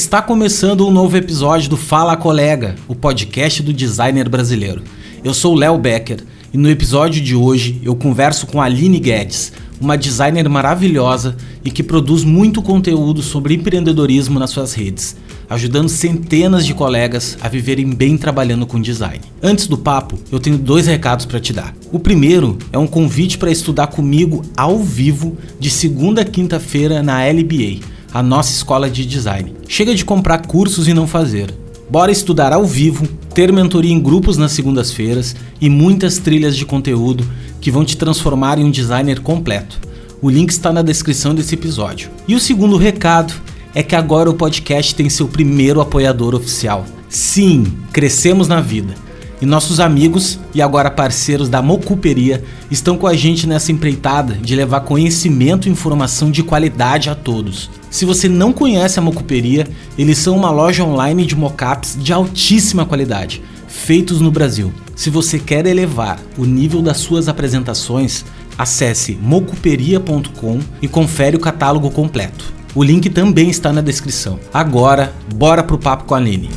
Está começando um novo episódio do Fala Colega, o podcast do designer brasileiro. Eu sou Léo Becker e no episódio de hoje eu converso com Aline Guedes, uma designer maravilhosa e que produz muito conteúdo sobre empreendedorismo nas suas redes, ajudando centenas de colegas a viverem bem trabalhando com design. Antes do papo, eu tenho dois recados para te dar. O primeiro é um convite para estudar comigo ao vivo de segunda a quinta-feira na LBA a nossa escola de design. Chega de comprar cursos e não fazer. Bora estudar ao vivo, ter mentoria em grupos nas segundas-feiras e muitas trilhas de conteúdo que vão te transformar em um designer completo. O link está na descrição desse episódio. E o segundo recado é que agora o podcast tem seu primeiro apoiador oficial. Sim, crescemos na vida. E nossos amigos e agora parceiros da Mocuperia estão com a gente nessa empreitada de levar conhecimento e informação de qualidade a todos. Se você não conhece a Mocuperia, eles são uma loja online de mockups de altíssima qualidade, feitos no Brasil. Se você quer elevar o nível das suas apresentações, acesse mocuperia.com e confere o catálogo completo. O link também está na descrição. Agora, bora pro papo com a Aline.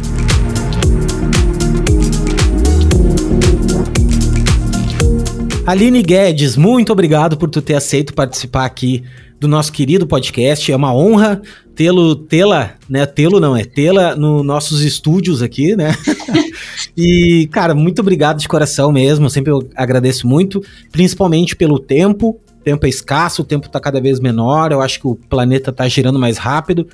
Aline Guedes, muito obrigado por tu ter aceito participar aqui do nosso querido podcast. É uma honra tê-lo, tê-la, né? Tê-lo não, é tê-la nos nossos estúdios aqui, né? e, cara, muito obrigado de coração mesmo. Eu sempre agradeço muito, principalmente pelo tempo. O tempo é escasso, o tempo está cada vez menor. Eu acho que o planeta está girando mais rápido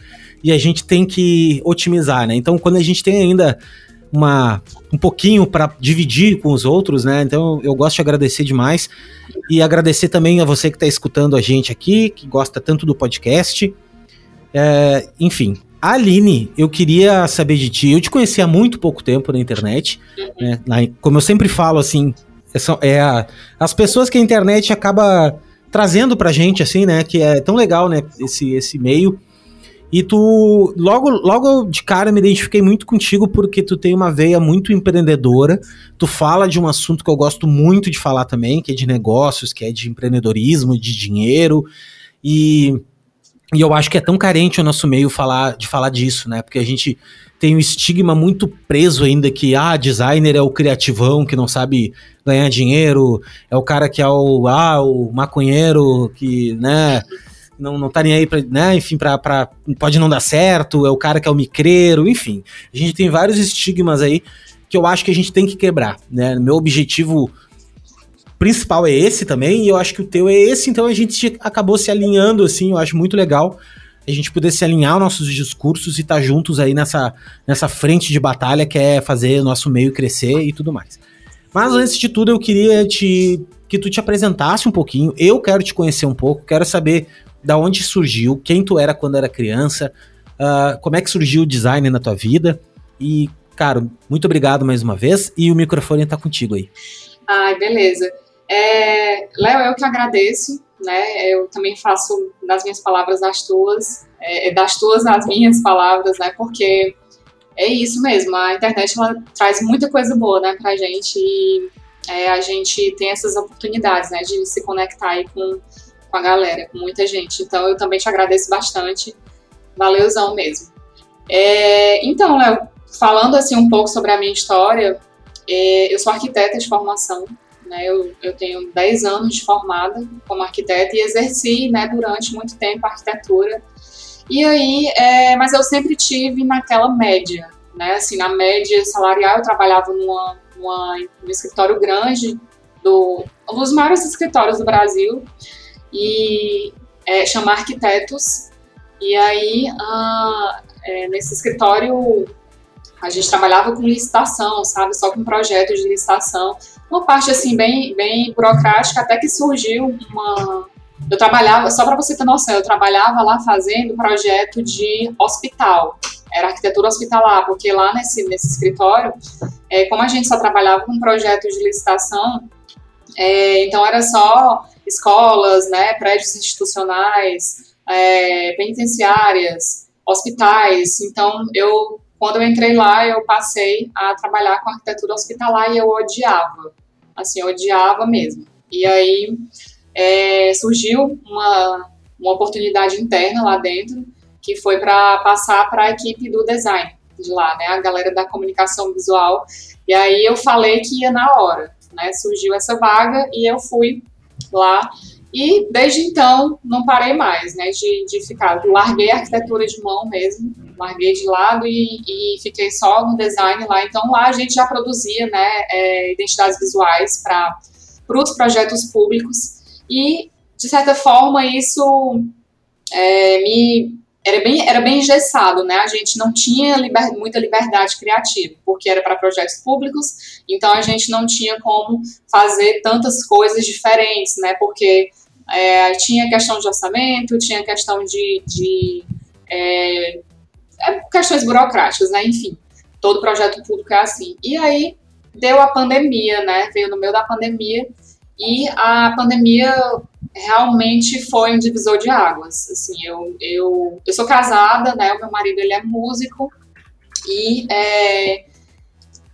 e a gente tem que otimizar, né? Então, quando a gente tem ainda uma um pouquinho para dividir com os outros, né? Então eu gosto de agradecer demais e agradecer também a você que está escutando a gente aqui, que gosta tanto do podcast. É, enfim, Aline, eu queria saber de ti. Eu te conheci há muito pouco tempo na internet, né? como eu sempre falo, assim, é, é a, as pessoas que a internet acaba trazendo pra gente, assim, né? Que é tão legal, né? Esse, esse meio. E tu, logo, logo de cara, me identifiquei muito contigo porque tu tem uma veia muito empreendedora. Tu fala de um assunto que eu gosto muito de falar também, que é de negócios, que é de empreendedorismo, de dinheiro. E, e eu acho que é tão carente o nosso meio falar, de falar disso, né? Porque a gente tem um estigma muito preso ainda que, ah, designer é o criativão que não sabe ganhar dinheiro, é o cara que é o, ah, o maconheiro que, né não, não tá nem aí pra, né, enfim, pra, pra, pode não dar certo, é o cara que é o micreiro, enfim. A gente tem vários estigmas aí que eu acho que a gente tem que quebrar, né? Meu objetivo principal é esse também, e eu acho que o teu é esse, então a gente acabou se alinhando, assim, eu acho muito legal a gente poder se alinhar nossos discursos e estar tá juntos aí nessa, nessa frente de batalha que é fazer nosso meio crescer e tudo mais. Mas antes de tudo, eu queria te que tu te apresentasse um pouquinho. Eu quero te conhecer um pouco, quero saber da onde surgiu, quem tu era quando era criança, uh, como é que surgiu o design na tua vida. E, cara, muito obrigado mais uma vez e o microfone está contigo aí. Ai, beleza. É, Léo, eu que agradeço, né? Eu também faço das minhas palavras as tuas, é, das tuas as minhas palavras, né? Porque é isso mesmo, a internet ela traz muita coisa boa, né, pra gente e é, a gente tem essas oportunidades, né, de se conectar aí com com a galera, com muita gente. Então eu também te agradeço bastante. Valeuzão mesmo. É, então, Léo, falando assim um pouco sobre a minha história, é, eu sou arquiteta de formação, né, eu, eu tenho 10 anos de formada como arquiteta e exerci né, durante muito tempo a arquitetura. E aí, é, mas eu sempre tive naquela média, né, assim, na média salarial eu trabalhava numa, numa, num escritório grande, do, um dos maiores escritórios do Brasil, e é, chamar arquitetos. E aí, ah, é, nesse escritório, a gente trabalhava com licitação, sabe? Só com projetos de licitação. Uma parte, assim, bem, bem burocrática, até que surgiu uma... Eu trabalhava, só para você ter noção, eu trabalhava lá fazendo projeto de hospital. Era arquitetura hospitalar, porque lá nesse, nesse escritório, é, como a gente só trabalhava com projetos de licitação, é, então era só escolas, né, prédios institucionais, é, penitenciárias, hospitais. Então, eu, quando eu entrei lá, eu passei a trabalhar com arquitetura hospitalar e eu odiava, assim, eu odiava mesmo. E aí é, surgiu uma, uma oportunidade interna lá dentro que foi para passar para a equipe do design de lá, né, a galera da comunicação visual. E aí eu falei que ia na hora, né? Surgiu essa vaga e eu fui lá. E desde então não parei mais, né, de, de ficar. Larguei a arquitetura de mão mesmo, larguei de lado e, e fiquei só no design lá. Então lá a gente já produzia, né, é, identidades visuais para os projetos públicos e de certa forma isso é, me era bem, era bem engessado, né? A gente não tinha liber, muita liberdade criativa, porque era para projetos públicos, então a gente não tinha como fazer tantas coisas diferentes, né? Porque é, tinha questão de orçamento, tinha questão de, de é, é, questões burocráticas, né? Enfim, todo projeto público é assim. E aí deu a pandemia, né? Veio no meio da pandemia e a pandemia realmente foi um divisor de águas. Assim, eu, eu, eu sou casada, né? O meu marido ele é músico e é,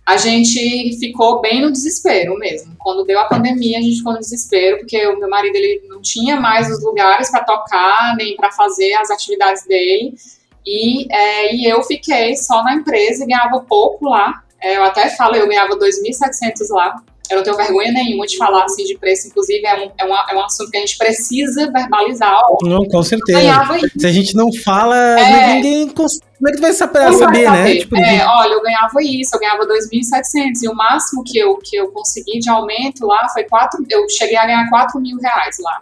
a gente ficou bem no desespero mesmo. Quando deu a pandemia, a gente ficou no desespero porque o meu marido ele não tinha mais os lugares para tocar nem para fazer as atividades dele e, é, e eu fiquei só na empresa e ganhava pouco lá. É, eu até falo, eu ganhava 2.700 lá eu não tenho vergonha nenhuma de falar assim de preço, inclusive é um, é, uma, é um assunto que a gente precisa verbalizar. Não, com certeza. Se a gente não fala, é, ninguém. Como é que tu vai saber, saber, né? Tipo, é, olha, eu ganhava isso, eu ganhava 2.700 e o máximo que eu, que eu consegui de aumento lá foi 4, eu cheguei a ganhar 4 mil reais lá.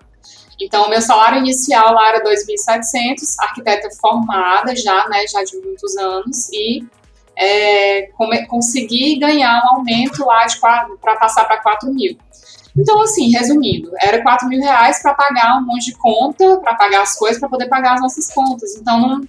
Então, o meu salário inicial lá era 2.700, arquiteta formada já, né, já de muitos anos, e é, conseguir ganhar um aumento lá para passar para 4 mil. Então, assim, resumindo, era 4 mil reais para pagar um monte de conta, para pagar as coisas, para poder pagar as nossas contas. Então, não,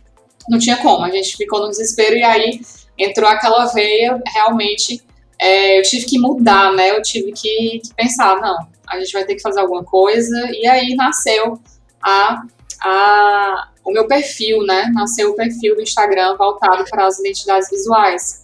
não tinha como. A gente ficou no desespero e aí entrou aquela veia, realmente, é, eu tive que mudar, né? Eu tive que, que, pensar, não, a gente vai ter que fazer alguma coisa. E aí nasceu a, a, o meu perfil, né? Nasceu o perfil do Instagram voltado para as identidades visuais.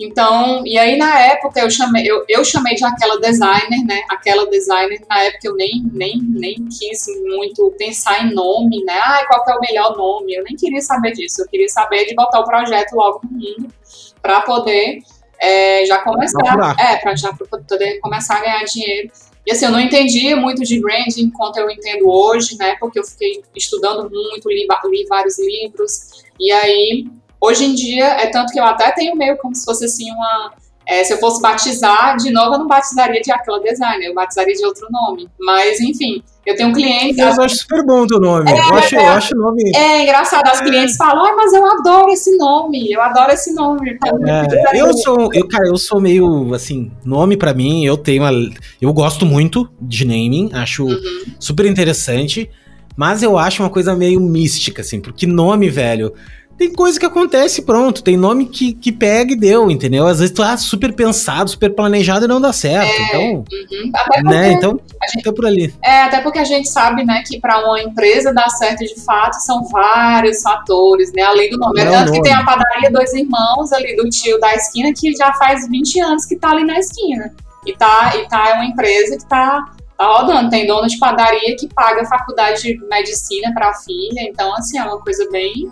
Então, e aí na época eu chamei, eu, eu chamei de aquela designer, né? Aquela designer, na época eu nem, nem, nem quis muito pensar em nome, né? Ah, qual que é o melhor nome? Eu nem queria saber disso. Eu queria saber de botar o projeto logo no mundo para poder é, já começar. É, para já poder começar a ganhar dinheiro. E assim, eu não entendia muito de branding quanto eu entendo hoje, né? Porque eu fiquei estudando muito, li, li vários livros. E aí, hoje em dia, é tanto que eu até tenho meio como se fosse assim uma é, se eu fosse batizar, de novo, eu não batizaria de aquela designer, eu batizaria de outro nome. Mas, enfim, eu tenho um cliente. Eu acho super bom o teu nome. É, eu, acho, é, eu acho o nome. É engraçado, as clientes falam, ah, mas eu adoro esse nome, eu adoro esse nome. É, eu sou, eu, cara, eu sou meio assim, nome para mim, eu tenho uma, Eu gosto muito de naming, acho uhum. super interessante. Mas eu acho uma coisa meio mística, assim, porque nome, velho tem coisa que acontece, pronto. Tem nome que, que pega e deu, entendeu? Às vezes tu ah, super pensado, super planejado e não dá certo. É, então, uhum. né? Então, gente, fica por ali. É, até porque a gente sabe, né, que para uma empresa dar certo de fato são vários fatores, né? Além do nome. É, tanto que tem a padaria Dois Irmãos ali do tio da esquina que já faz 20 anos que tá ali na esquina. E tá, e tá é uma empresa que tá tá rodando. Tem dono de padaria que paga faculdade de medicina para a filha, então assim é uma coisa bem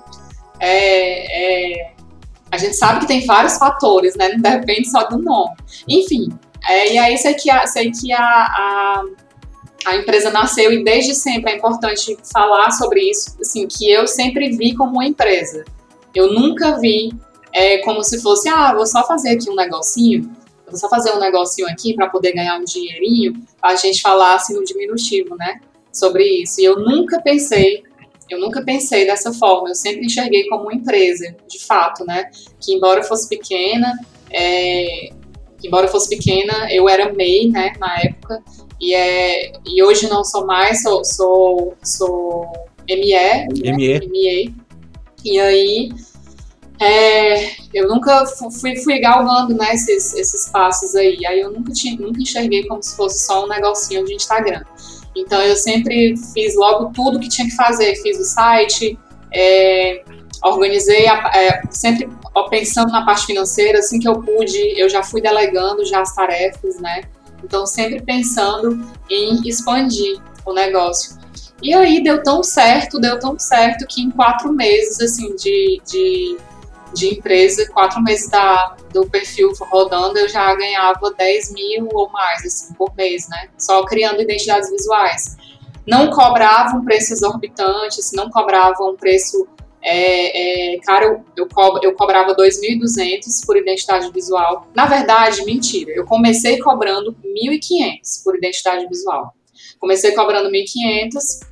é, é, a gente sabe que tem vários fatores, né? Não depende só do nome. Enfim, é, e aí sei que, a, sei que a, a, a, empresa nasceu e desde sempre é importante falar sobre isso, assim, que eu sempre vi como uma empresa. Eu nunca vi é, como se fosse, ah, vou só fazer aqui um negocinho, vou só fazer um negocinho aqui para poder ganhar um dinheirinho, a gente falasse no diminutivo, né? Sobre isso. E eu nunca pensei eu nunca pensei dessa forma, eu sempre enxerguei como uma empresa, de fato, né? Que embora fosse pequena, é, embora fosse pequena, eu era MEI, né, na época, e, é, e hoje não sou mais, sou, sou, sou ME, ME. Né, ME. E aí, é, eu nunca fui, fui galgando né, esses, esses passos aí. Aí eu nunca, tinha, nunca enxerguei como se fosse só um negocinho de Instagram. Então eu sempre fiz logo tudo que tinha que fazer, fiz o site, é, organizei, a, é, sempre pensando na parte financeira, assim que eu pude, eu já fui delegando já as tarefas, né? Então sempre pensando em expandir o negócio. E aí deu tão certo, deu tão certo que em quatro meses, assim, de, de, de empresa, quatro meses da, do perfil rodando, eu já ganhava 10 mil ou mais, assim, por mês, né? Só criando identidades visuais. Não cobrava um preço exorbitante, assim, não cobrava um preço é, é, cara, eu, eu, co eu cobrava 2.200 por identidade visual. Na verdade, mentira, eu comecei cobrando 1.500 por identidade visual. Comecei cobrando 1.500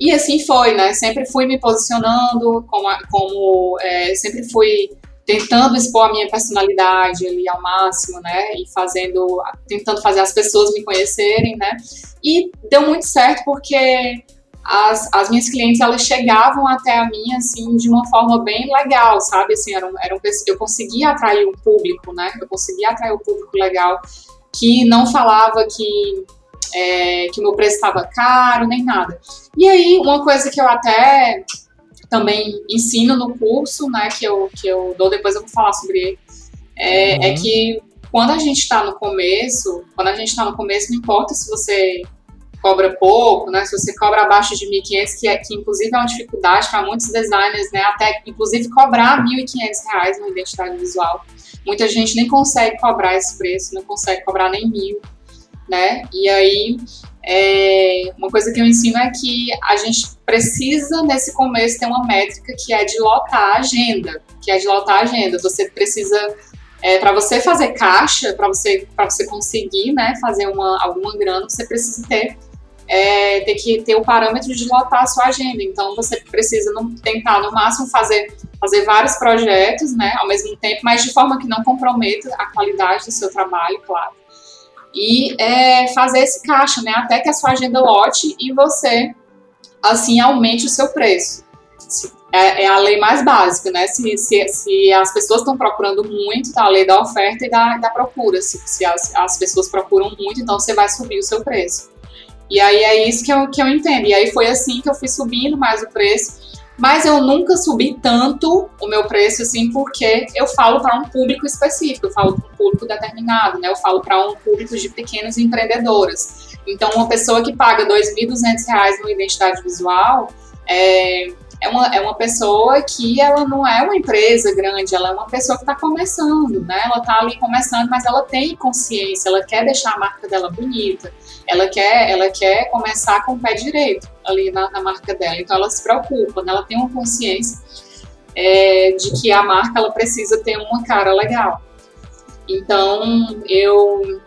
e assim foi, né? Sempre fui me posicionando como, como é, sempre fui tentando expor a minha personalidade ali ao máximo, né? E fazendo, tentando fazer as pessoas me conhecerem, né? E deu muito certo porque as, as minhas clientes elas chegavam até a mim assim de uma forma bem legal, sabe? Assim, eram, eram, eu conseguia atrair um público, né? Eu conseguia atrair um público legal que não falava que é, que o meu preço estava caro, nem nada. E aí, uma coisa que eu até também ensino no curso, né, que eu, que eu dou, depois eu vou falar sobre ele, é, uhum. é que quando a gente está no começo, quando a gente está no começo, não importa se você cobra pouco, né, se você cobra abaixo de 1.500, que, é, que inclusive é uma dificuldade para muitos designers, né, até inclusive cobrar 1.500 reais na identidade visual. Muita gente nem consegue cobrar esse preço, não consegue cobrar nem mil né? E aí, é, uma coisa que eu ensino é que a gente precisa, nesse começo, ter uma métrica que é de lotar a agenda, que é de lotar a agenda. Você precisa, é, para você fazer caixa, para você, você conseguir, né, fazer uma, alguma grana, você precisa ter é, ter que ter o parâmetro de lotar a sua agenda. Então, você precisa não, tentar, no máximo, fazer, fazer vários projetos, né, ao mesmo tempo, mas de forma que não comprometa a qualidade do seu trabalho, claro e é, fazer esse caixa, né? Até que a sua agenda lote e você, assim, aumente o seu preço. É, é a lei mais básica, né? Se, se, se as pessoas estão procurando muito, tá a lei da oferta e da, da procura. Se, se as, as pessoas procuram muito, então você vai subir o seu preço. E aí é isso que eu, que eu entendo. E aí foi assim que eu fui subindo mais o preço mas eu nunca subi tanto o meu preço assim, porque eu falo para um público específico, eu falo para um público determinado, né? Eu falo para um público de pequenas empreendedoras. Então, uma pessoa que paga R$ 2.200 numa identidade visual, é, é uma, é uma pessoa que ela não é uma empresa grande, ela é uma pessoa que está começando, né? Ela está ali começando, mas ela tem consciência, ela quer deixar a marca dela bonita, ela quer, ela quer começar com o pé direito ali na, na marca dela. Então ela se preocupa, né? ela tem uma consciência é, de que a marca ela precisa ter uma cara legal. Então eu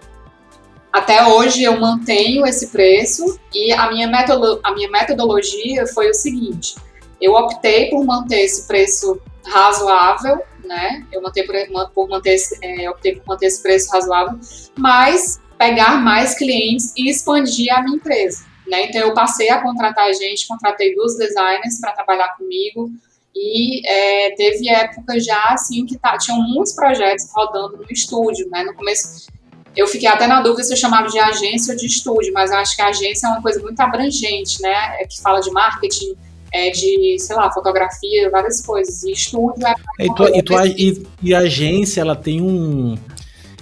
até hoje eu mantenho esse preço e a minha, metodolo a minha metodologia foi o seguinte: eu optei por manter esse preço razoável, né? Eu manter por, por manter esse, é, optei por manter esse preço razoável, mas pegar mais clientes e expandir a minha empresa. Né? Então eu passei a contratar gente, contratei duas designers para trabalhar comigo e é, teve época já assim que tá, tinham muitos projetos rodando no estúdio, né? No começo eu fiquei até na dúvida se eu chamava de agência ou de estúdio, mas eu acho que a agência é uma coisa muito abrangente, né? É que fala de marketing, é, de, sei lá, fotografia, várias coisas. E estúdio é. E, tu, e, tu, e, e, a agência, ela tem um.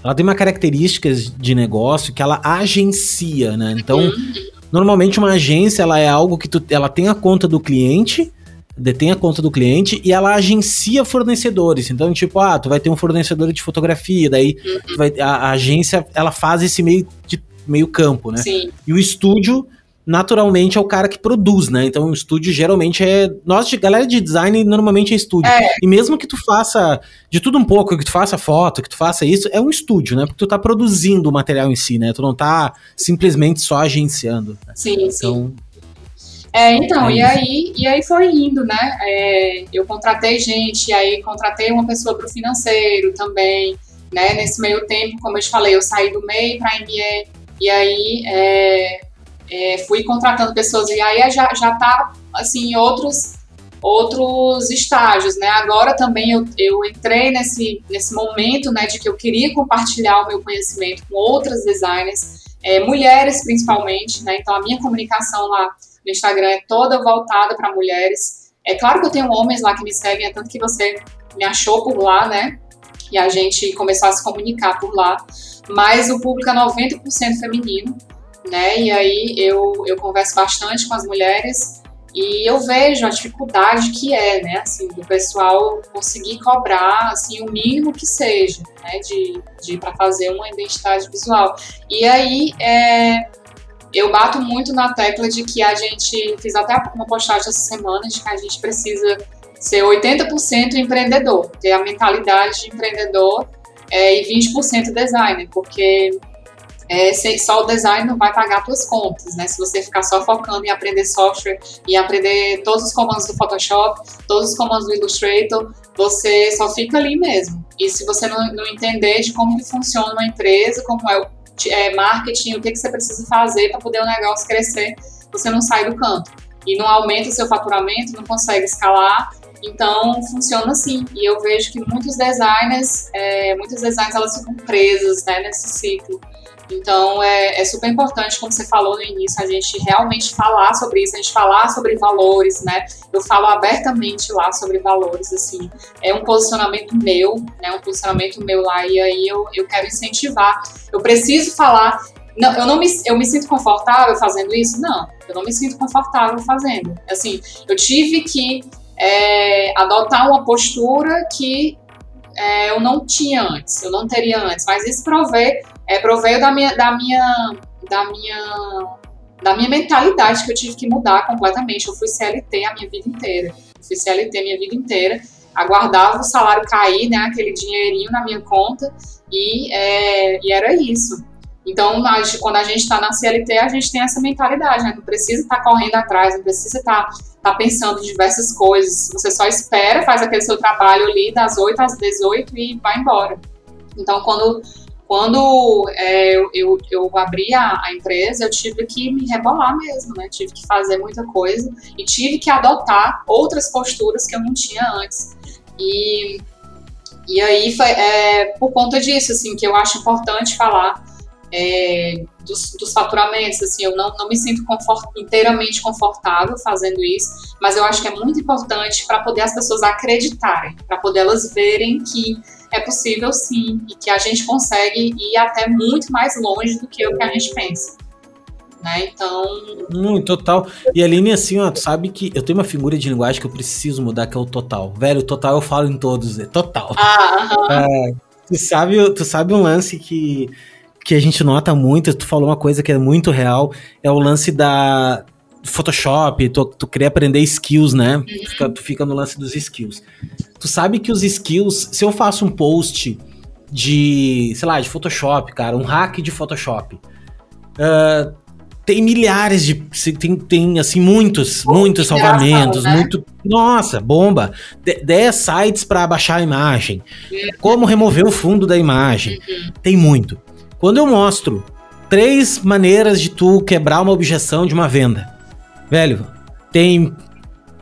Ela tem uma característica de negócio que ela agencia, né? Então, uhum. normalmente uma agência, ela é algo que tu, ela tem a conta do cliente, detém a conta do cliente e ela agencia fornecedores. Então, tipo, ah, tu vai ter um fornecedor de fotografia, daí uhum. vai, a, a, agência, ela faz esse meio de meio campo, né? Sim. E o estúdio naturalmente é o cara que produz, né? Então o estúdio geralmente é. Nós, de galera de design, normalmente é estúdio. É. E mesmo que tu faça de tudo um pouco, que tu faça foto, que tu faça isso, é um estúdio, né? Porque tu tá produzindo o material em si, né? Tu não tá simplesmente só agenciando. Né? Sim, então, sim. É, então, é e, aí, e aí foi indo, né? É, eu contratei gente, aí contratei uma pessoa para o financeiro também, né? Nesse meio tempo, como eu te falei, eu saí do MEI para MBA, e aí é, é, fui contratando pessoas e aí já já está assim em outros outros estágios, né? Agora também eu, eu entrei nesse nesse momento, né, de que eu queria compartilhar o meu conhecimento com outras designers, é, mulheres principalmente, né? Então a minha comunicação lá no Instagram é toda voltada para mulheres. É claro que eu tenho homens lá que me seguem, é tanto que você me achou por lá, né? E a gente começou a se comunicar por lá. Mas o público é 90% feminino. Né? E aí eu, eu converso bastante com as mulheres e eu vejo a dificuldade que é, né, assim, do pessoal conseguir cobrar, assim, o mínimo que seja, né, de, de para fazer uma identidade visual. E aí, é, eu bato muito na tecla de que a gente, fiz até uma postagem essa semana, de que a gente precisa ser 80% empreendedor, ter a mentalidade de empreendedor é, e 20% designer, porque é, só o design não vai pagar suas contas, né? Se você ficar só focando em aprender software e aprender todos os comandos do Photoshop, todos os comandos do Illustrator, você só fica ali mesmo. E se você não, não entender de como que funciona uma empresa, como é o é, marketing, o que, que você precisa fazer para poder o negócio crescer, você não sai do canto. E não aumenta o seu faturamento, não consegue escalar, então funciona assim. E eu vejo que muitos designers, é, muitos designers elas ficam presas né, nesse ciclo. Então é, é, super importante, como você falou no início, a gente realmente falar sobre isso, a gente falar sobre valores, né? Eu falo abertamente lá sobre valores, assim, é um posicionamento meu, né? Um posicionamento meu lá, e aí eu, eu quero incentivar. Eu preciso falar. Não, eu não me, eu me sinto confortável fazendo isso? Não, eu não me sinto confortável fazendo. Assim, eu tive que é, adotar uma postura que é, eu não tinha antes, eu não teria antes, mas isso provê é, proveio da minha, da minha, da minha, da minha mentalidade que eu tive que mudar completamente. Eu fui CLT a minha vida inteira. Eu fui CLT a minha vida inteira. Aguardava o salário cair, né, aquele dinheirinho na minha conta e, é, e era isso. Então, quando a gente está na CLT, a gente tem essa mentalidade, né? Não precisa estar tá correndo atrás, não precisa estar tá, tá pensando em diversas coisas. Você só espera, faz aquele seu trabalho ali das 8 às 18 e vai embora. Então, quando quando é, eu, eu, abri a, a, empresa, eu tive que me rebolar mesmo, né? Tive que fazer muita coisa e tive que adotar outras posturas que eu não tinha antes. E, e aí foi é, por conta disso, assim, que eu acho importante falar é, dos, dos, faturamentos, assim, eu não, não me sinto confort, inteiramente confortável fazendo isso, mas eu acho que é muito importante para poder as pessoas acreditarem, para poder elas verem que é possível sim, e que a gente consegue ir até muito mais longe do que o que a gente pensa. Né? Então. Hum, total. E a Aline, assim, ó, tu sabe que eu tenho uma figura de linguagem que eu preciso mudar, que é o total. Velho, o total eu falo em todos, é total. Ah, é, tu, sabe, tu sabe um lance que, que a gente nota muito, tu falou uma coisa que é muito real, é o lance da, Photoshop, tu, tu querer aprender skills, né? Uhum. Tu, fica, tu fica no lance dos skills. Tu sabe que os skills, se eu faço um post de, sei lá, de Photoshop, cara, um hack de Photoshop, uh, tem milhares de. Tem, tem assim, muitos, muitos salvamentos, né? muito. Nossa, bomba! 10 sites para baixar a imagem. Uhum. Como remover o fundo da imagem. Uhum. Tem muito. Quando eu mostro três maneiras de tu quebrar uma objeção de uma venda Velho, tem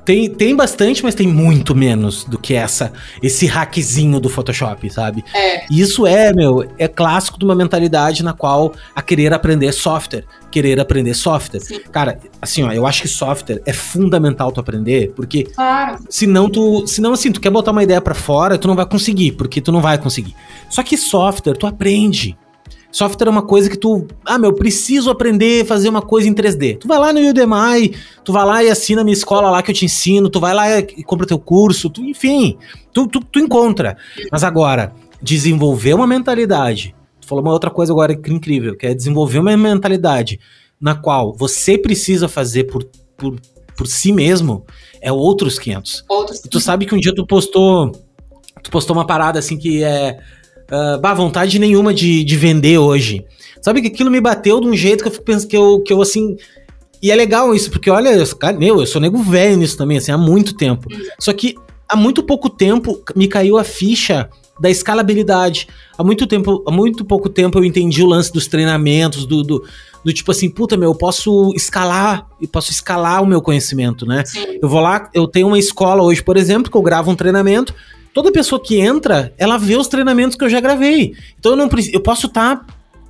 tem, tem bastante, mas tem muito menos do que essa esse hackzinho do Photoshop, sabe? É. Isso é, meu, é clássico de uma mentalidade na qual a querer aprender software, querer aprender software. Sim. Cara, assim, ó, eu acho que software é fundamental tu aprender, porque claro. senão tu, senão assim, tu quer botar uma ideia para fora, tu não vai conseguir, porque tu não vai conseguir. Só que software tu aprende. Software é uma coisa que tu, ah, meu, preciso aprender a fazer uma coisa em 3D. Tu vai lá no Udemy, tu vai lá e assina a minha escola lá que eu te ensino, tu vai lá e compra teu curso, tu, enfim, tu, tu, tu encontra. Mas agora, desenvolver uma mentalidade. Tu falou uma outra coisa agora que é incrível, que é desenvolver uma mentalidade na qual você precisa fazer por, por, por si mesmo, é outros 500. Outros. E tu sabe que um dia tu postou, tu postou uma parada assim que é uh, bah, vontade nenhuma de, de vender hoje. Sabe que aquilo me bateu de um jeito que eu fico pensando que eu, que eu assim. E é legal isso, porque olha, cara, meu, eu sou nego velho nisso também, assim, há muito tempo. Só que há muito pouco tempo me caiu a ficha da escalabilidade. Há muito tempo, há muito pouco tempo eu entendi o lance dos treinamentos, do, do, do tipo assim, puta, meu, eu posso escalar, eu posso escalar o meu conhecimento, né? Sim. Eu vou lá, eu tenho uma escola hoje, por exemplo, que eu gravo um treinamento, toda pessoa que entra, ela vê os treinamentos que eu já gravei. Então eu não preciso, eu posso estar tá,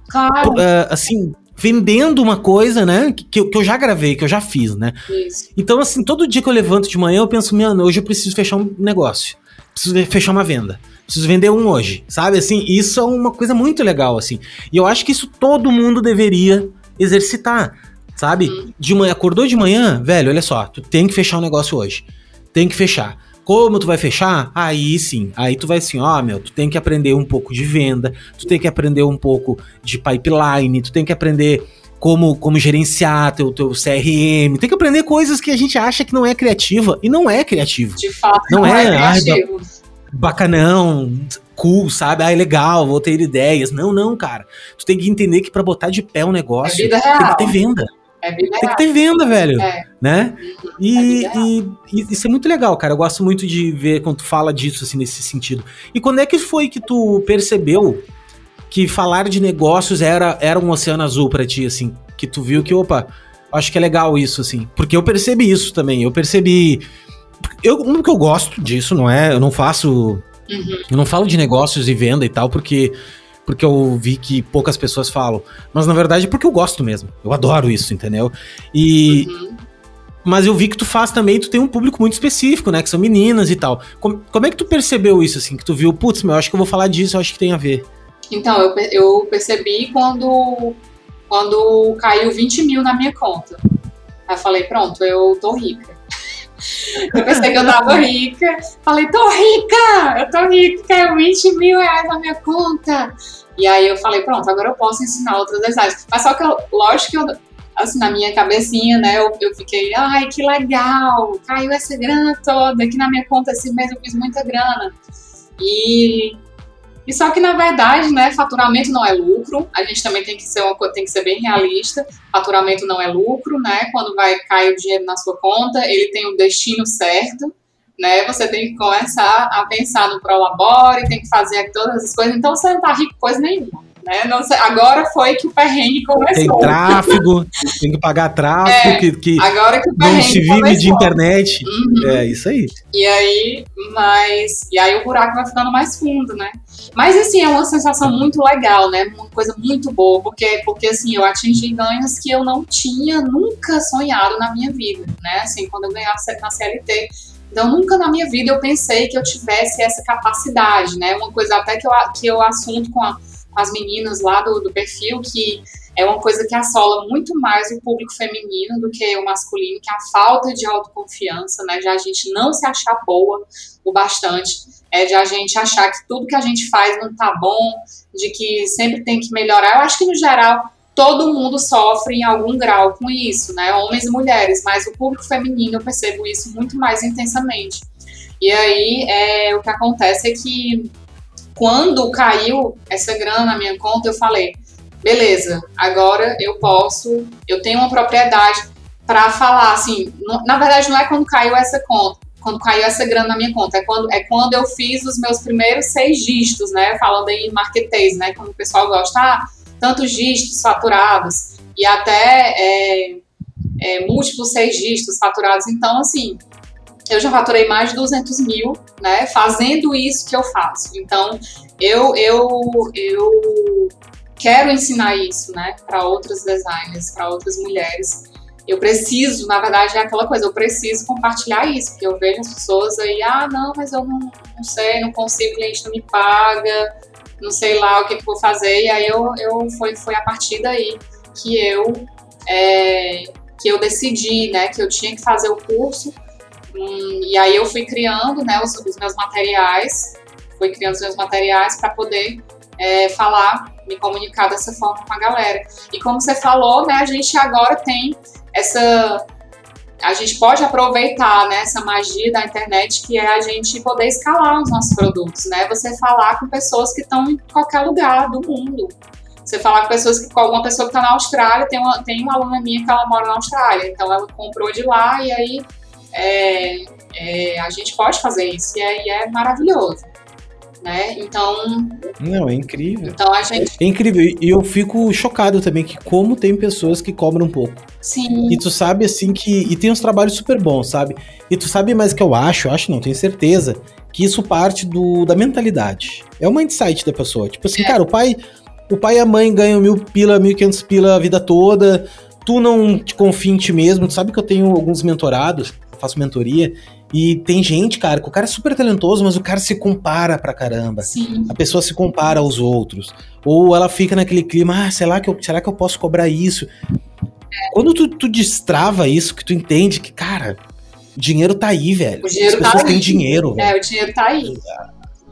claro. uh, assim, vendendo uma coisa, né, que, que eu já gravei, que eu já fiz, né? Isso. Então assim, todo dia que eu levanto de manhã, eu penso, mano, hoje eu preciso fechar um negócio. Preciso fechar uma venda. Preciso vender um hoje, sabe? Assim, isso é uma coisa muito legal, assim. E eu acho que isso todo mundo deveria exercitar, sabe? Hum. De manhã, acordou de manhã, velho, olha só, tu tem que fechar um negócio hoje. Tem que fechar. Como tu vai fechar? Aí sim. Aí tu vai assim, ó, meu, tu tem que aprender um pouco de venda, tu tem que aprender um pouco de pipeline, tu tem que aprender como, como gerenciar teu, teu CRM, tem que aprender coisas que a gente acha que não é criativa e não é criativo. De fato, não, não é, é criativo. bacanão, cool, sabe? Ah, é legal, vou ter ideias. Não, não, cara. Tu tem que entender que para botar de pé o um negócio, é tem que ter venda. É tem que ter venda, velho. É. Né? E, é e, e, isso é muito legal, cara. Eu gosto muito de ver quando tu fala disso, assim, nesse sentido. E quando é que foi que tu percebeu que falar de negócios era, era um oceano azul para ti, assim? Que tu viu que, opa, acho que é legal isso, assim. Porque eu percebi isso também. Eu percebi. Eu, um que eu gosto disso, não é? Eu não faço. Uhum. Eu não falo de negócios e venda e tal, porque porque eu vi que poucas pessoas falam, mas na verdade é porque eu gosto mesmo. Eu adoro isso, entendeu? E uhum. mas eu vi que tu faz também, tu tem um público muito específico, né, que são meninas e tal. Como, como é que tu percebeu isso assim, que tu viu, putz, meu, acho que eu vou falar disso, eu acho que tem a ver. Então, eu, eu percebi quando quando caiu 20 mil na minha conta. Aí eu falei, pronto, eu tô rica. Eu pensei que eu tava rica. Falei, tô rica! Eu tô rica, caiu 20 mil reais na minha conta. E aí eu falei, pronto, agora eu posso ensinar outros designs. Mas só que, eu, lógico que eu, assim, na minha cabecinha, né, eu, eu fiquei, ai, que legal, caiu essa grana toda, aqui na minha conta esse mês eu fiz muita grana. E, e só que, na verdade, né, faturamento não é lucro, a gente também tem que ser, uma, tem que ser bem realista, faturamento não é lucro, né, quando vai cair o dinheiro na sua conta, ele tem um destino certo, né? Você tem que começar a pensar no prolabore, tem que fazer todas as coisas. Então você não tá rico coisa nenhuma. Né? Não sei, agora foi que o perrengue começou. Tem tráfego, tem que pagar tráfego, é, que, que, agora que o não se vive começou. de internet. Uhum. É isso aí. E aí, mas e aí o buraco vai ficando mais fundo, né? Mas assim, é uma sensação muito legal, né? Uma coisa muito boa, porque porque assim, eu atingi ganhos que eu não tinha nunca sonhado na minha vida, né? Assim, quando eu ganhava na CLT, então, nunca na minha vida eu pensei que eu tivesse essa capacidade, né? Uma coisa até que eu, que eu assunto com, a, as meninas lá do, do perfil, que é uma coisa que assola muito mais o público feminino do que o masculino, que é a falta de autoconfiança, né? De a gente não se achar boa o bastante, é de a gente achar que tudo que a gente faz não tá bom, de que sempre tem que melhorar. Eu acho que, no geral, todo mundo sofre em algum grau com isso, né? Homens e mulheres, mas o público feminino eu percebo isso muito mais intensamente. E aí é, o que acontece é que quando caiu essa grana na minha conta, eu falei, beleza, agora eu posso, eu tenho uma propriedade para falar assim. Na verdade, não é quando caiu essa conta, quando caiu essa grana na minha conta, é quando, é quando eu fiz os meus primeiros seis dígitos, né? Falando em marketês, né? Como o pessoal gosta, ah, tantos dígitos faturados e até é, é, múltiplos seis dígitos faturados. Então, assim, eu já faturei mais de 200 mil, né, fazendo isso que eu faço. Então, eu, eu, eu quero ensinar isso, né, para outros designers, para outras mulheres. Eu preciso, na verdade, é aquela coisa, eu preciso compartilhar isso, porque eu vejo as pessoas aí, ah, não, mas eu não, não sei, não consigo, o cliente não me paga, não sei lá o que, que vou fazer. E aí eu, eu foi, foi a partir daí que eu é, que eu decidi, né, que eu tinha que fazer o curso. E aí eu fui criando, né, os, os meus materiais, fui criando os meus materiais para poder é, falar, me comunicar dessa forma com a galera. E como você falou, né, a gente agora tem essa a gente pode aproveitar né, essa magia da internet que é a gente poder escalar os nossos produtos, né? Você falar com pessoas que estão em qualquer lugar do mundo. Você falar com pessoas que com alguma pessoa que está na Austrália, tem uma, tem uma aluna minha que ela mora na Austrália, então ela comprou de lá e aí é, é, a gente pode fazer isso e aí é maravilhoso né? Então. Não, é incrível. Então a gente. É incrível. E eu fico chocado também que como tem pessoas que cobram um pouco. Sim. E tu sabe assim que. E tem uns trabalhos super bons, sabe? E tu sabe mais que eu acho, eu acho não, tenho certeza, que isso parte do, da mentalidade. É o mindset da pessoa. Tipo assim, é. cara, o pai. O pai e a mãe ganham mil pila, mil quinhentos pila a vida toda. Tu não te confia em ti mesmo. Tu sabe que eu tenho alguns mentorados, faço mentoria, E tem gente, cara, que o cara é super talentoso, mas o cara se compara pra caramba. Sim. A pessoa se compara aos outros. Ou ela fica naquele clima, ah, será que eu, será que eu posso cobrar isso? Quando tu, tu destrava isso, que tu entende que, cara, o dinheiro tá aí, velho. O dinheiro As pessoas tá têm aí. dinheiro, velho. É, o dinheiro tá aí.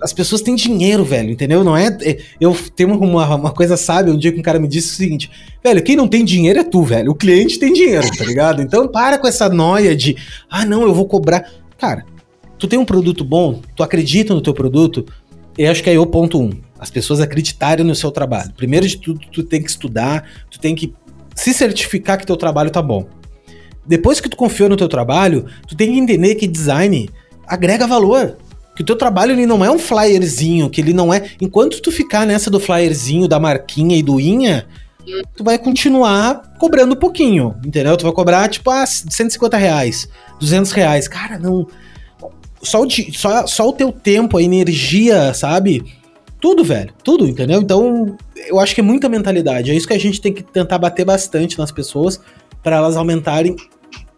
As pessoas têm dinheiro, velho, entendeu? Não é. é- Eu tenho uma, uma coisa sábia, um dia que um cara me disse o seguinte: velho, quem não tem dinheiro é tu, velho. O cliente tem dinheiro, tá ligado? Então para com essa noia de, ah, não, eu vou cobrar. Cara, tu tem um produto bom, tu acredita no teu produto, eu acho que é o ponto um. As pessoas acreditarem no seu trabalho. Primeiro de tudo, tu tem que estudar, tu tem que se certificar que teu trabalho tá bom. Depois que tu confiou no teu trabalho, tu tem que entender que design agrega valor. Que o teu trabalho ele não é um flyerzinho, que ele não é. Enquanto tu ficar nessa do flyerzinho, da marquinha e do inha, tu vai continuar cobrando pouquinho, entendeu? Tu vai cobrar, tipo, ah, 150 reais, 200 reais. Cara, não. Só o, só, só o teu tempo, a energia, sabe? Tudo, velho. Tudo, entendeu? Então, eu acho que é muita mentalidade. É isso que a gente tem que tentar bater bastante nas pessoas para elas aumentarem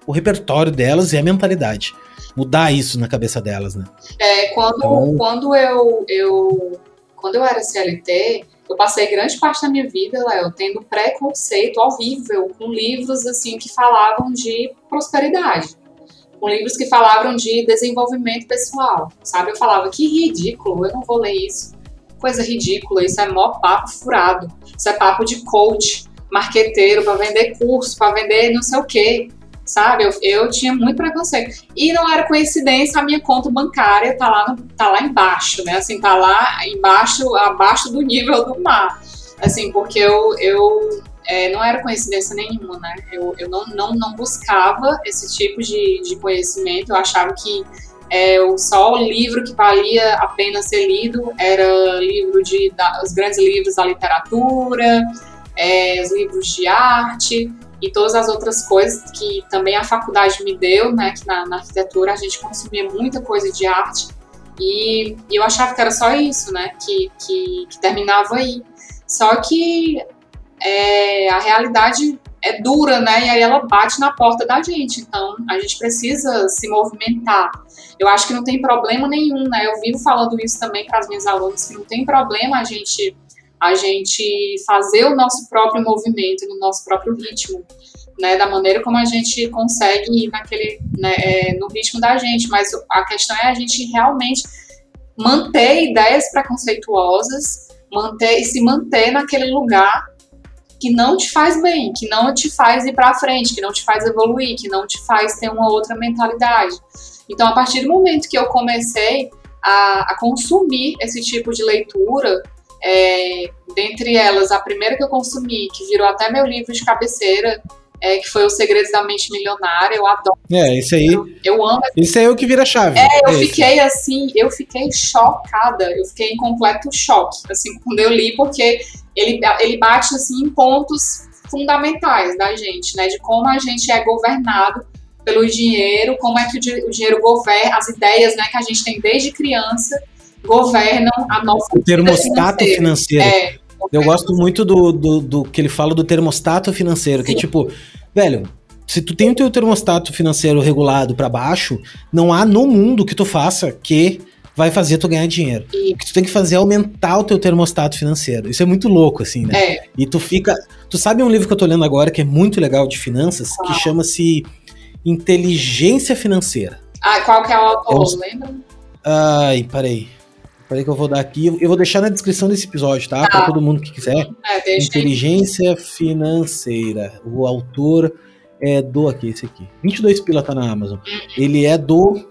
o repertório delas e a mentalidade. Mudar isso na cabeça delas, né? É, quando, Então- quando eu, eu quando eu era CLT, eu passei grande parte da minha vida, Léo, tendo preconceito horrível com livros assim que falavam de prosperidade. Com livros que falavam de desenvolvimento pessoal, sabe? Eu falava, que ridículo, eu não vou ler isso. Coisa ridícula, isso é mó papo furado. Isso é papo de coach, marqueteiro, para vender curso, para vender não sei o quê. Sabe? Eu, eu tinha muito preconceito. E não era coincidência, a minha conta bancária tá lá, no- tá lá embaixo, né? Assim, tá lá embaixo, abaixo do nível do mar. Assim, porque eu, eu é, não era coincidência nenhuma, né? Eu, eu não, não, não buscava esse tipo de, de conhecimento. Eu achava que é, só o livro que valia a pena ser lido era livro de da, os grandes livros da literatura, é, os livros de arte e todas as outras coisas que também a faculdade me deu, né? Que na, na arquitetura a gente consumia muita coisa de arte e, e eu achava que era só isso, né? Que, que, que terminava aí. Só que é, a realidade é dura, né? E aí ela bate na porta da gente. Então a gente precisa se movimentar. Eu acho que não tem problema nenhum, né? Eu vivo falando isso também para as minhas alunas que não tem problema a gente a gente fazer o nosso próprio movimento no nosso próprio ritmo, né? Da maneira como a gente consegue ir naquele, né, é, no ritmo da gente. Mas a questão é a gente realmente manter ideias preconceituosas, manter e se manter naquele lugar que não te faz bem, que não te faz ir para frente, que não te faz evoluir, que não te faz ter uma outra mentalidade. Então, a partir do momento que eu comecei a, a consumir esse tipo de leitura, é, dentre elas, a primeira que eu consumi, que virou até meu livro de cabeceira, é, que foi Os Segredos da Mente Milionária, eu adoro, É, isso aí. eu amo Isso aí é o que vira chave. é, eu esse. fiquei assim, eu fiquei chocada, eu fiquei em completo choque, assim, quando eu li, porque ele, ele bate, assim, em pontos fundamentais da gente, né, de como a gente é governado pelo dinheiro, como é que o, o dinheiro governa, as ideias, né, que a gente tem desde criança, governam a nossa O termostato financeiro. É, Eu gosto muito do, do, do que ele fala do termostato financeiro, que é Sim. tipo, velho, se tu tem o teu termostato financeiro regulado pra baixo, não há no mundo que tu faça que vai fazer tu ganhar dinheiro. E- O que tu tem que fazer é aumentar o teu termostato financeiro. Isso é muito louco, assim, né? é, E tu fica. Tu sabe um livro que eu tô lendo agora que é muito legal de finanças, que chama-se Inteligência Financeira. ah, qual que é o autor, Eu- lembra? Ai, peraí. Peraí que eu vou dar aqui. Eu vou deixar na descrição desse episódio, tá? Pra Tá. todo mundo que quiser. É, deixa aí. Inteligência Financeira. O autor é do aqui, esse aqui. 22 pila tá na Amazon. Ele é do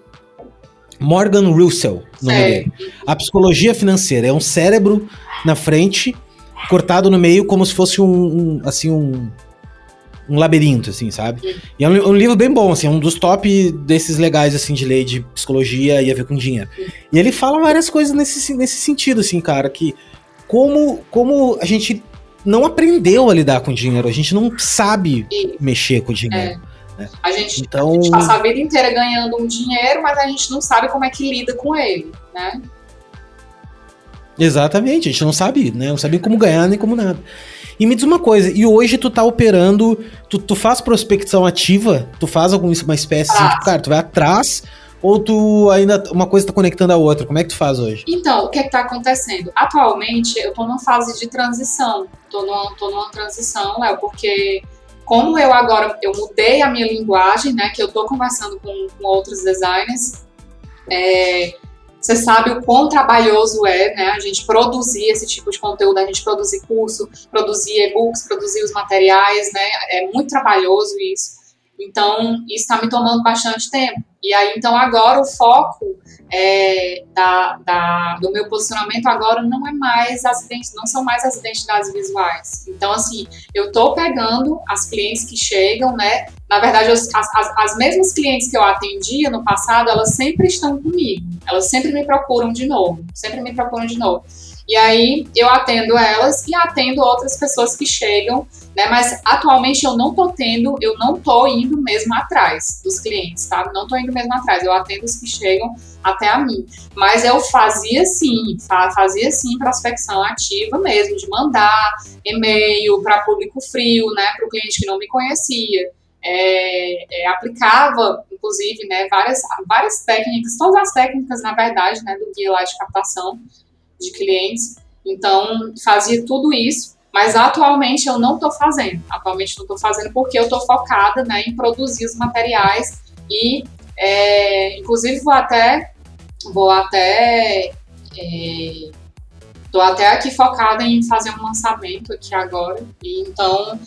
Morgan Russell, o nome dele. A psicologia financeira é um cérebro na frente, cortado no meio como se fosse um, um, assim um um labirinto, assim, sabe? E é um, um livro bem bom, assim, é um dos top desses legais, assim, de lei de psicologia e a ver com dinheiro. E ele fala várias coisas nesse, nesse sentido, assim, cara, que como, como a gente não aprendeu a lidar com dinheiro, a gente não sabe mexer com dinheiro. A gente, Então, a gente passa a vida inteira ganhando um dinheiro, mas a gente não sabe como é que lida com ele, né? exatamente, a gente não sabe, né? Não sabe como ganhar nem como nada. E me diz uma coisa, e hoje tu tá operando, tu, tu faz prospecção ativa, tu faz alguma uma espécie assim, tipo, cara, tu vai atrás, Ou tu ainda uma coisa está conectando a outra? Como é que tu faz hoje? Então, o que está acontecendo? Atualmente, eu estou numa fase de transição. Estou numa, tô numa transição, Léo, porque como eu agora eu mudei a minha linguagem, né? Que eu estou conversando com, com, outros designers. É, você sabe o quão trabalhoso é, né? A gente produzir esse tipo de conteúdo, a gente produzir curso, produzir e-books, produzir os materiais, né? É muito trabalhoso isso. Então, isso está me tomando bastante tempo. E aí, então, agora o foco é, da, da, do meu posicionamento agora não é mais as não são mais as identidades visuais. Então, assim, eu estou pegando as clientes que chegam, né? Na verdade, as, as, as mesmas clientes que eu atendia no passado, elas sempre estão comigo. Elas sempre me procuram de novo. Sempre me procuram de novo. E aí eu atendo elas e atendo outras pessoas que chegam, né? Mas atualmente eu não tô tendo, eu não tô indo mesmo atrás dos clientes, tá? Não tô indo mesmo atrás. Eu atendo os que chegam até a mim. Mas eu fazia sim, fazia sim prospecção ativa mesmo, de mandar e-mail para público frio, né? Para o cliente que não me conhecia. É, é, aplicava, inclusive, né, várias, várias técnicas, todas as técnicas, na verdade, né, do guia lá de captação de clientes. Então, fazia tudo isso, mas atualmente eu não estou fazendo. Atualmente não estou fazendo porque eu estou focada né, em produzir os materiais e, é, inclusive, vou até, vou até, estou é, até aqui focada em fazer um lançamento aqui agora. E então,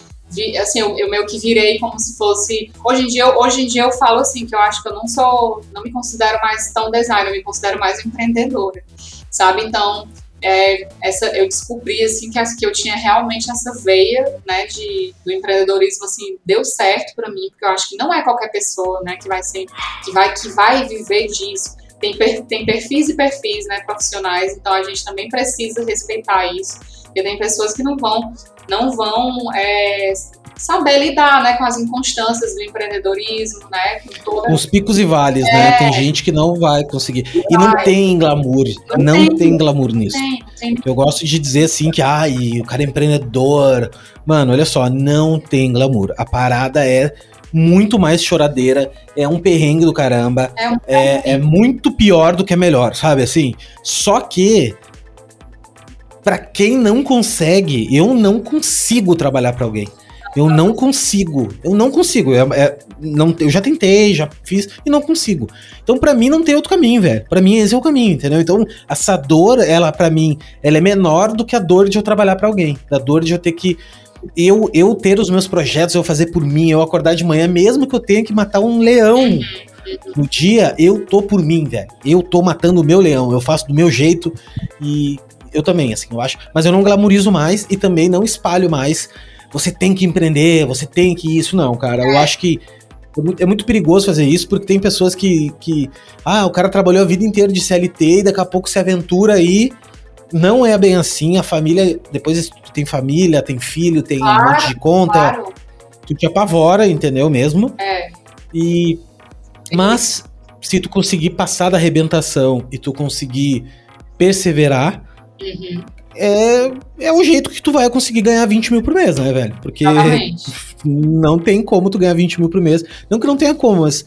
assim, eu, eu, meio que virei como se fosse. Hoje em dia, eu, hoje em dia eu falo assim que eu acho que eu não sou, não me considero mais tão designer, eu me considero mais empreendedora sabe? Então, é, essa, eu descobri assim que, que eu tinha realmente essa veia né, de, do empreendedorismo assim deu certo para mim porque eu acho que não é qualquer pessoa né, que vai ser que vai que vai viver disso tem, per, tem perfis e perfis né, profissionais então a gente também precisa respeitar isso porque tem pessoas que não vão não vão é, saber lidar né, com as inconstâncias do empreendedorismo, né? Com, toda... os picos e vales, né? é, né? Tem gente que não vai conseguir. E não tem glamour. Não, não tem, tem, glamour nisso. Tem, tem. Eu gosto de dizer assim que ai, o cara é empreendedor. Mano, olha só, não tem glamour. A parada é muito mais choradeira, é um perrengue do caramba, é, um é, é muito pior do que é melhor, sabe assim? Só que para quem não consegue, eu não consigo trabalhar para alguém. Eu não consigo. Eu não consigo. É, é, não, eu já tentei, já fiz e não consigo. Então, para mim, não tem outro caminho, velho. Para mim, esse é o caminho, entendeu? Então, essa dor, ela, para mim, ela é menor do que a dor de eu trabalhar para alguém. Da dor de eu ter que. Eu, eu ter os meus projetos, eu fazer por mim, eu acordar de manhã, mesmo que eu tenha que matar um leão no dia, eu tô por mim, velho. Eu tô matando o meu leão, eu faço do meu jeito e eu também, assim, eu acho. Mas eu não glamorizo mais e também não espalho mais você tem que empreender, você tem que isso. Não, cara, eu é. acho que é muito perigoso fazer isso, porque tem pessoas que, que. Ah, o cara trabalhou a vida inteira de CLT e daqui a pouco se aventura aí. Não é bem assim, a família. Depois tu tem família, tem filho, tem claro, um monte de conta. Claro. Tu te apavora, entendeu mesmo? É. E. Mas, se tu conseguir passar da arrebentação e tu conseguir perseverar, uhum é, é o jeito que tu vai conseguir ganhar 20 mil por mês, né, velho? Porque não tem como tu ganhar 20 mil por mês. Não que não tenha como, mas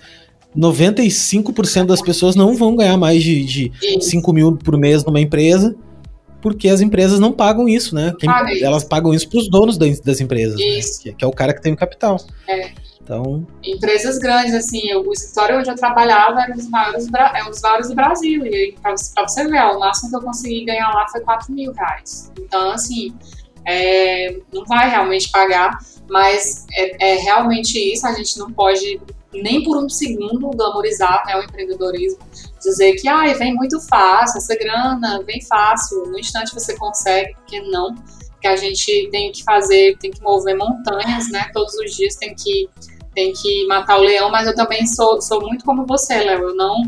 95% das pessoas não vão ganhar mais de, de 5 mil por mês numa empresa, porque as empresas não pagam isso, né? Quem, elas pagam isso para os donos das, empresas, né? que, que, é o cara que tem o capital. É. Então... Empresas grandes, assim, o escritório onde eu trabalhava era um dos maiores, é um dos maiores do Brasil. E para você ver, o máximo que eu consegui ganhar lá foi 4 mil reais. Então, assim, é, não vai realmente pagar, mas é, é, realmente isso. A gente não pode nem por um segundo glamorizar né, o empreendedorismo. Dizer que ah, vem muito fácil, essa grana vem fácil, no instante você consegue, porque não que a gente tem que fazer, tem que mover montanhas, né? Todos os dias tem que tem que matar o leão, mas eu também sou, sou muito como você, Léo. Eu não.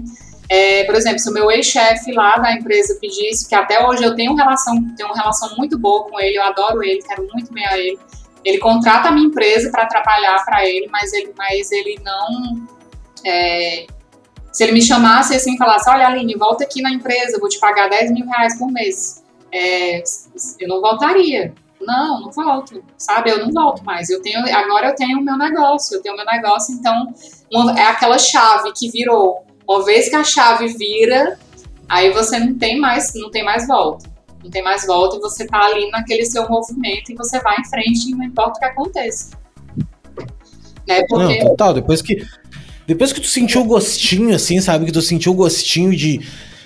É, por exemplo, se o meu ex-chefe lá da empresa pedisse, que até hoje eu tenho, relação, tenho uma relação muito boa com ele, eu adoro ele, quero muito bem a ele. Ele contrata a minha empresa para trabalhar para ele, mas ele, mas ele não. É, se ele me chamasse assim e falasse: Olha, Aline, volta aqui na empresa, vou te pagar 10 mil reais por mês, é, eu não voltaria não, não volto, sabe? Eu não volto mais. Eu tenho, agora eu tenho o meu negócio, eu tenho o meu negócio, então uma, é aquela chave que virou. Uma vez que a chave vira, aí você não tem mais, não tem mais volta. Não tem mais volta e você tá ali naquele seu movimento e você vai em frente e não importa o que aconteça. Né? Porque... Não, total, depois que depois que tu sentiu o gostinho, assim, sabe? Que tu sentiu o gostinho de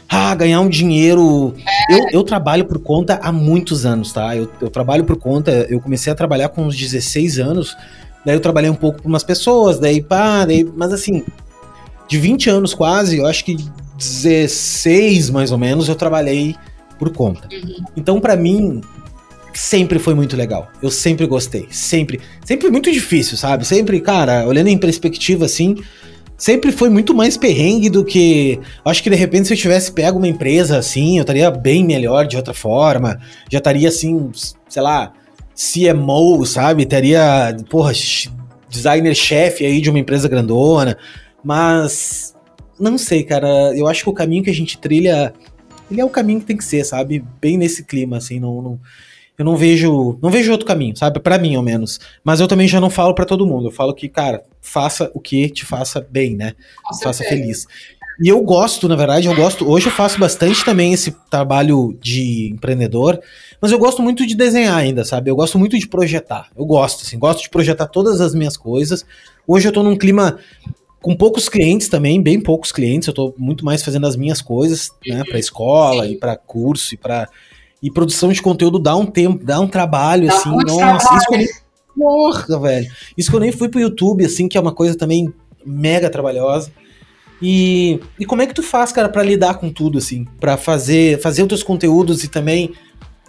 ah, ganhar um dinheiro. É. Eu, eu trabalho por conta há muitos anos, tá? Eu, eu trabalho por conta, eu comecei a trabalhar com uns 16 anos, daí eu trabalhei um pouco com umas pessoas, daí pá, daí, mas assim, de 20 anos quase, eu acho que 16 mais ou menos, eu trabalhei por conta. Uhum. Então, para mim, sempre foi muito legal. Eu sempre gostei. Sempre. Sempre muito difícil, sabe? Sempre, cara, olhando em perspectiva assim, sempre foi muito mais perrengue do que. Acho que de repente se eu tivesse pego uma empresa assim, eu estaria bem melhor de outra forma. Já estaria assim, sei lá, CMO, sabe? Teria, porra, designer-chefe aí de uma empresa grandona. Mas. Não sei, cara. Eu acho que o caminho que a gente trilha. Ele é o caminho que tem que ser, sabe? Bem nesse clima, assim. Não, não, eu não vejo, não vejo outro caminho, sabe? Para mim, ao menos. Mas eu também já não falo para todo mundo. Eu falo que, cara, faça o que te faça bem, né? Te faça feliz. E eu gosto, na verdade, eu gosto. Hoje eu faço bastante também esse trabalho de empreendedor, mas eu gosto muito de desenhar ainda, sabe? Eu gosto muito de projetar. Eu gosto, assim, gosto de projetar todas as minhas coisas. Hoje eu tô num clima com poucos clientes também, bem poucos clientes. Eu tô muito mais fazendo as minhas coisas, né, para escola e para curso e para e produção de conteúdo dá um tempo, dá um trabalho, dá assim. Nossa, trabalho. isso que eu nem. Porra, velho. Isso que eu nem fui pro YouTube, assim, que é uma coisa também mega trabalhosa. E, e como é que tu faz, cara, para lidar com tudo, assim? para fazer, fazer os teus conteúdos e também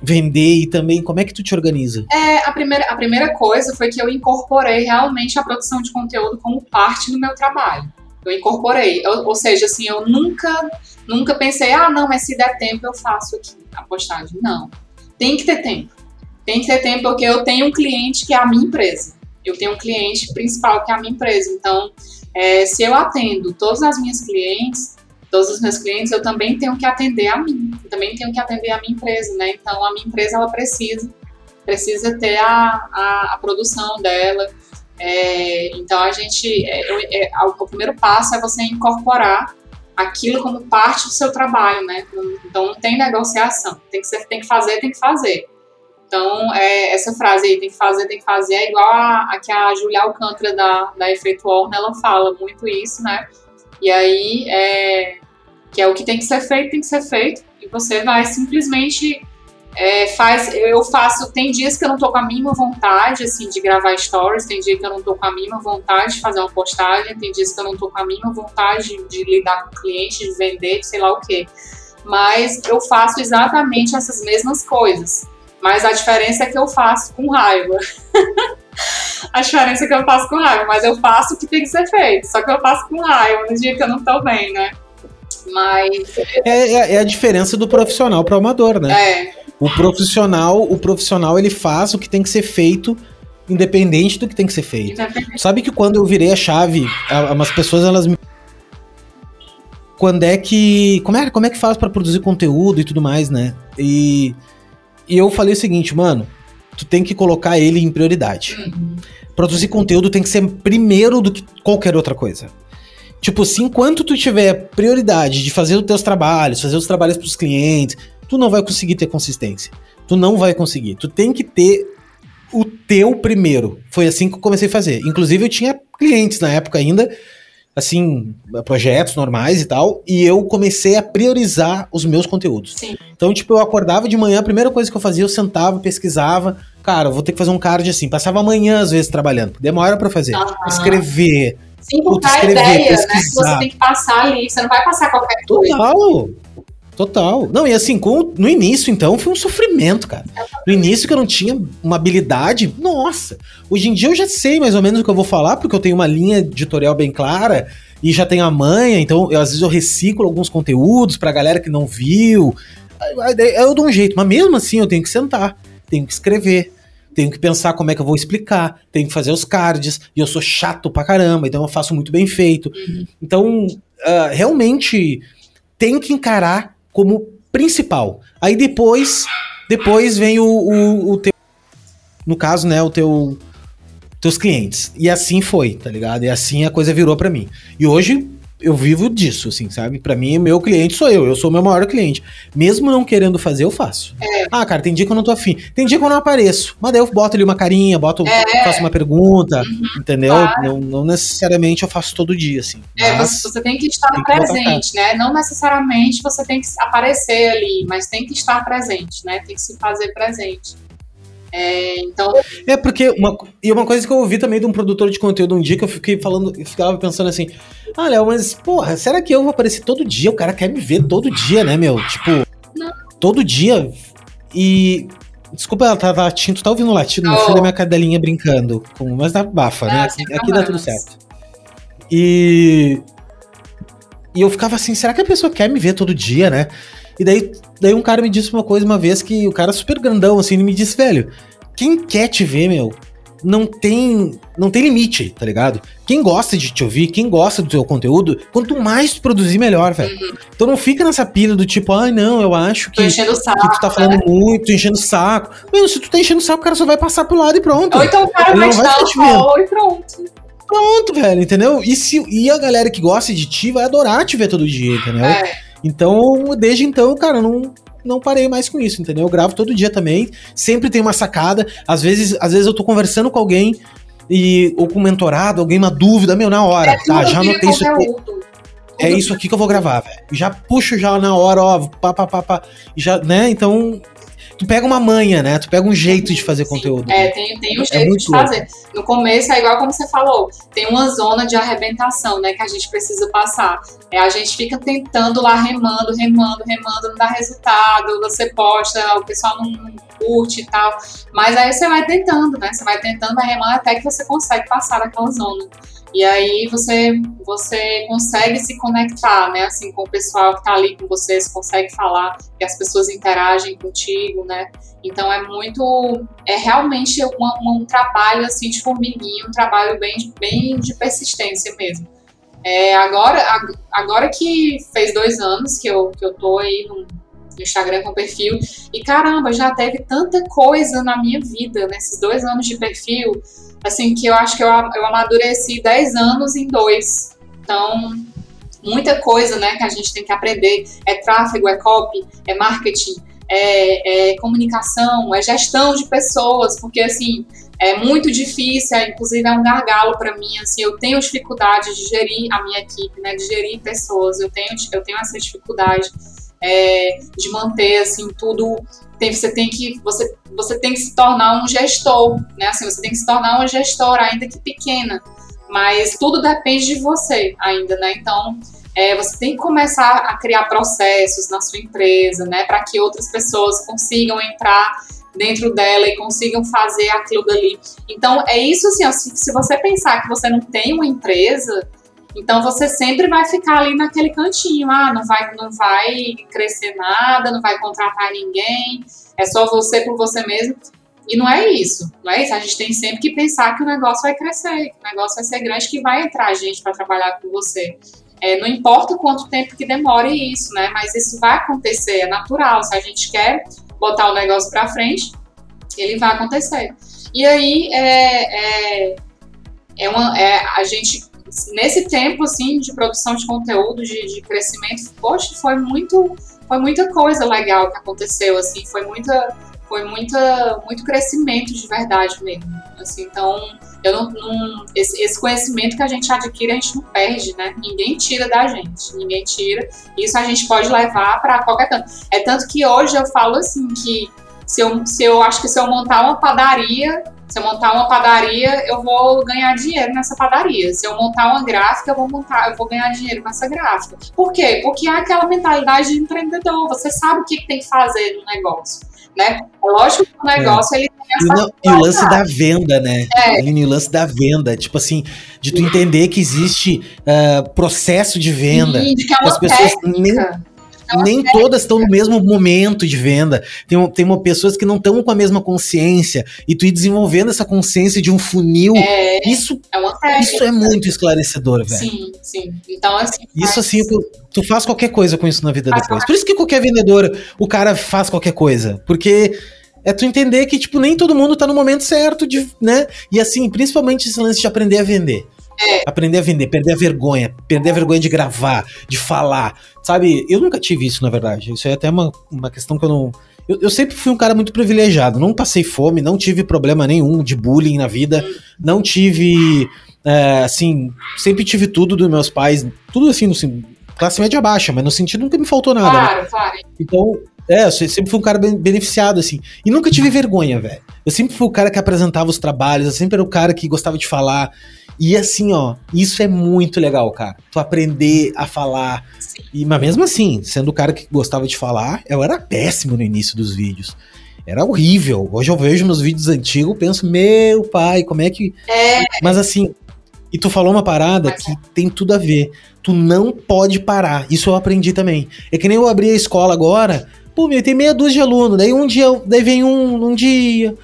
vender e também como é que tu te organiza? É, a primeira, a primeira coisa foi que eu incorporei realmente a produção de conteúdo como parte do meu trabalho. Eu incorporei, eu, ou seja, assim, eu nunca, nunca pensei, ah, não, mas se der tempo eu faço aqui a postagem. Não, tem que ter tempo. Tem que ter tempo porque eu tenho um cliente que é a minha empresa. Eu tenho um cliente principal que é a minha empresa. Então, é, se eu atendo todas as minhas clientes, todos os meus clientes, eu também tenho que atender a mim. Eu também tenho que atender a minha empresa, né? Então, a minha empresa, ela precisa, precisa ter a, a, a produção dela, é, então a gente, é, é, o primeiro passo é você incorporar aquilo como parte do seu trabalho, né? Então não tem negociação, tem que, ser, tem que fazer, tem que fazer. Então, é, essa frase aí, tem que fazer, tem que fazer, é igual a, a que a Julia Alcântara da, da Efeito Warner, ela fala muito isso, né? E aí, é, que é o que tem que ser feito, tem que ser feito, e você vai simplesmente é, faz, eu faço, tem dias que eu não tô com a mínima vontade, assim, de gravar stories, tem dia que eu não tô com a mínima vontade de fazer uma postagem, tem dias que eu não tô com a mínima vontade de, de lidar com clientes, de vender, de sei lá o quê. Mas eu faço exatamente essas mesmas coisas. Mas a diferença é que eu faço com raiva. a diferença é que eu faço com raiva, mas eu faço o que tem que ser feito. Só que eu faço com raiva no dia que eu não tô bem, né? Mas. É, é, é a diferença do profissional para o amador, né? É. O profissional, o profissional ele faz o que tem que ser feito, independente do que tem que ser feito. Sabe que quando eu virei a chave, umas pessoas elas me quando é que como é, como é que faz para produzir conteúdo e tudo mais, né? E, e eu falei o seguinte, mano, tu tem que colocar ele em prioridade. Uhum. Produzir conteúdo tem que ser primeiro do que qualquer outra coisa. Tipo, se enquanto tu tiver prioridade de fazer os teus trabalhos, fazer os trabalhos pros clientes, tu não vai conseguir ter consistência. Tu não vai conseguir. Tu tem que ter o teu primeiro. Foi assim que eu comecei a fazer. Inclusive, eu tinha clientes na época ainda, assim, projetos normais e tal, e eu comecei a priorizar os meus conteúdos. Sim. Então, tipo, eu acordava de manhã, a primeira coisa que eu fazia, eu sentava, pesquisava. Cara, eu vou ter que fazer um card assim. Passava amanhã, às vezes, trabalhando. Demora para fazer. Uhum. Escrever. Sim, porque a ideia, pesquisar. né? Que você tem que passar ali. Você não vai passar qualquer coisa. Total. Total. Não, e assim, com, no início, então, foi um sofrimento, cara. No início que eu não tinha uma habilidade, nossa. Hoje em dia eu já sei mais ou menos o que eu vou falar, porque eu tenho uma linha editorial bem clara e já tenho a manha, então eu, às vezes eu reciclo alguns conteúdos pra galera que não viu. Eu dou um jeito, mas mesmo assim eu tenho que sentar, tenho que escrever, tenho que pensar como é que eu vou explicar, tenho que fazer os cards, e eu sou chato pra caramba, então eu faço muito bem feito. Uhum. Então, uh, realmente tem que encarar como principal. Aí depois, depois vem o, o, o teu, no caso, né, o teu teus clientes. E assim foi, tá ligado? E assim a coisa virou para mim. E hoje eu vivo disso, assim, sabe? Para mim, meu cliente sou eu, eu sou o meu maior cliente. Mesmo não querendo fazer, eu faço. É. Ah, cara, tem dia que eu não tô afim. Tem dia que eu não apareço. Mas daí eu boto ali uma carinha, boto, é. faço uma pergunta, uhum, entendeu? Claro. Não, não, necessariamente eu faço todo dia, assim. É, você, você, tem que estar tem que presente, né? Não necessariamente você tem que aparecer ali, mas tem que estar presente, né? Tem que se fazer presente. É, então... é porque uma, e uma coisa que eu ouvi também de um produtor de conteúdo um dia que eu fiquei falando, eu ficava pensando assim: ah, Léo, mas porra, será que eu vou aparecer todo dia? O cara quer me ver todo dia, né, meu? Tipo, Não. todo dia. E. Desculpa, ela tá latindo, tá ouvindo latido no fundo da minha cadelinha brincando. Com, mas dá bafa, ah, né? Aqui, aqui dá tudo certo. E. E eu ficava assim, será que a pessoa quer me ver todo dia, né? E daí, daí um cara me disse uma coisa uma vez que o cara super grandão, assim, ele me disse, velho, quem quer te ver, meu, não tem não tem limite, tá ligado? Quem gosta de te ouvir, quem gosta do teu conteúdo, quanto mais produzir, melhor, velho. Uhum. Então não fica nessa pilha do tipo, ai, ah, não, eu acho que, que tu tá falando né? muito, enchendo o saco. Mano, se tu tá enchendo o saco, o cara só vai passar pro lado e pronto. Ou então o cara Ele vai te dar um e pronto. Pronto, velho, entendeu? E, se, e a galera que gosta de ti vai adorar te ver todo dia, entendeu? É. Então, desde então, cara, não, não parei mais com isso, entendeu? Eu gravo todo dia também, sempre tem uma sacada. Às vezes, às vezes eu tô conversando com alguém e ou com um mentorado, alguém uma dúvida, meu, na hora, é tá? Já anotei isso aqui. É isso aqui que eu vou gravar, velho. Já puxo já na hora, ó, pá, pá, pá, pá. Já, né? Então, tu pega uma manha, né? Tu pega um jeito de fazer Sim, conteúdo. É, tem, tem um é jeito é de fazer. No começo é igual como você falou, tem uma zona de arrebentação, né, que a gente precisa passar. É, a gente fica tentando lá remando, remando, remando, não dá resultado, você posta, o pessoal não, não curte e tal. Mas aí você vai tentando, né? Você vai tentando, vai remando até que você consegue passar daquela zona. E aí você você consegue se conectar, né, assim, com o pessoal que está ali com você, você consegue falar e as pessoas interagem contigo, né? Então é muito, é realmente um, trabalho assim de formiguinha, um trabalho bem, bem de persistência mesmo. É, agora, agora que fez dois anos que eu, que eu tô aí no, no Instagram com perfil, e caramba, já teve tanta coisa na minha vida nesses dois anos de perfil assim, que eu acho que eu, eu amadureci 10 anos em dois. Então, muita coisa, né, que a gente tem que aprender. É tráfego, é copy, é marketing, é, é comunicação, é gestão de pessoas, porque, assim, é muito difícil, é, inclusive é um gargalo para mim, assim, eu tenho dificuldade de gerir a minha equipe, né, de gerir pessoas, eu tenho, eu tenho essa dificuldade é, de manter, assim, tudo tem, você tem que você, você tem que se tornar um gestor, né? Assim, você tem que se tornar uma gestora, ainda que pequena, mas tudo depende de você ainda, né? Então é, você tem que começar a criar processos na sua empresa, né? Para que outras pessoas consigam entrar dentro dela e consigam fazer aquilo dali. Então é isso assim, ó, se, se você pensar que você não tem uma empresa então você sempre vai ficar ali naquele cantinho, ah, não vai, não vai crescer nada, não vai contratar ninguém, é só você por você mesmo. E não é isso, não é isso. A gente tem sempre que pensar que o negócio vai crescer, que o negócio vai ser grande, que vai entrar gente para trabalhar com você. É, não importa quanto tempo que demore isso, né? Mas isso vai acontecer, é natural. Se a gente quer botar o negócio para frente, ele vai acontecer. E aí é, é, é uma, é, a gente nesse tempo assim de produção de conteúdo, de, de crescimento, poxa, foi muito, foi muita coisa legal que aconteceu, assim, foi muita, foi muita, muito crescimento de verdade mesmo, assim, então eu não, não esse, esse, conhecimento que a gente adquire a gente não perde, né? Ninguém tira da gente, ninguém tira. Isso a gente pode levar para qualquer canto. É tanto que hoje eu falo assim que se eu, se eu acho que se eu montar uma padaria se eu montar uma padaria, eu vou ganhar dinheiro nessa padaria. Se eu montar uma gráfica, eu vou montar, eu vou ganhar dinheiro com essa gráfica. Por quê? Porque há aquela mentalidade de empreendedor. Você sabe o que tem que fazer no negócio. Né? É lógico que o negócio é. ele tem essa e, não, e o lance da venda, né? É. o lance da venda, tipo assim, de tu entender que existe uh, processo de venda. Sim, de que é uma as pessoas técnica. nem nem todas estão no mesmo momento de venda. Tem, tem uma, pessoas que não estão com a mesma consciência. E tu ir desenvolvendo essa consciência de um funil. É, isso, é isso é muito esclarecedor, velho. Sim, sim. Então, assim. Isso assim, tu, tu faz qualquer coisa com isso na vida depois. Por isso que qualquer vendedor, o cara faz qualquer coisa. Porque é tu entender que, tipo, nem todo mundo tá no momento certo de, né? E assim, principalmente esse lance de aprender a vender. É. Aprender a vender, perder a vergonha, perder a vergonha de gravar, de falar. Sabe, eu nunca tive isso, na verdade. Isso é até uma, uma questão que eu não. Eu, eu, sempre fui um cara muito privilegiado. Não passei fome, não tive problema nenhum de bullying na vida. Não tive. É, assim, sempre tive tudo dos meus pais. Tudo assim, assim, classe média baixa, mas no sentido nunca me faltou nada. Né? Claro, né? claro. Então, é, eu sempre fui um cara beneficiado, assim. E nunca tive vergonha, velho. Eu sempre fui o cara que apresentava os trabalhos, eu sempre era o cara que gostava de falar. E assim, ó, isso é muito legal, cara. Tu aprender a falar. E, mas mesmo assim, sendo o cara que gostava de falar, eu era péssimo no início dos vídeos. Era horrível. Hoje eu vejo meus vídeos antigos, penso, meu pai, como é que. É. Mas assim, e tu falou uma parada que tem tudo a ver. Tu não pode parar. Isso eu aprendi também. É que nem eu abri a escola agora. Pô, meu, tem meia dúzia de alunos. Daí um dia, daí vem um, um dia.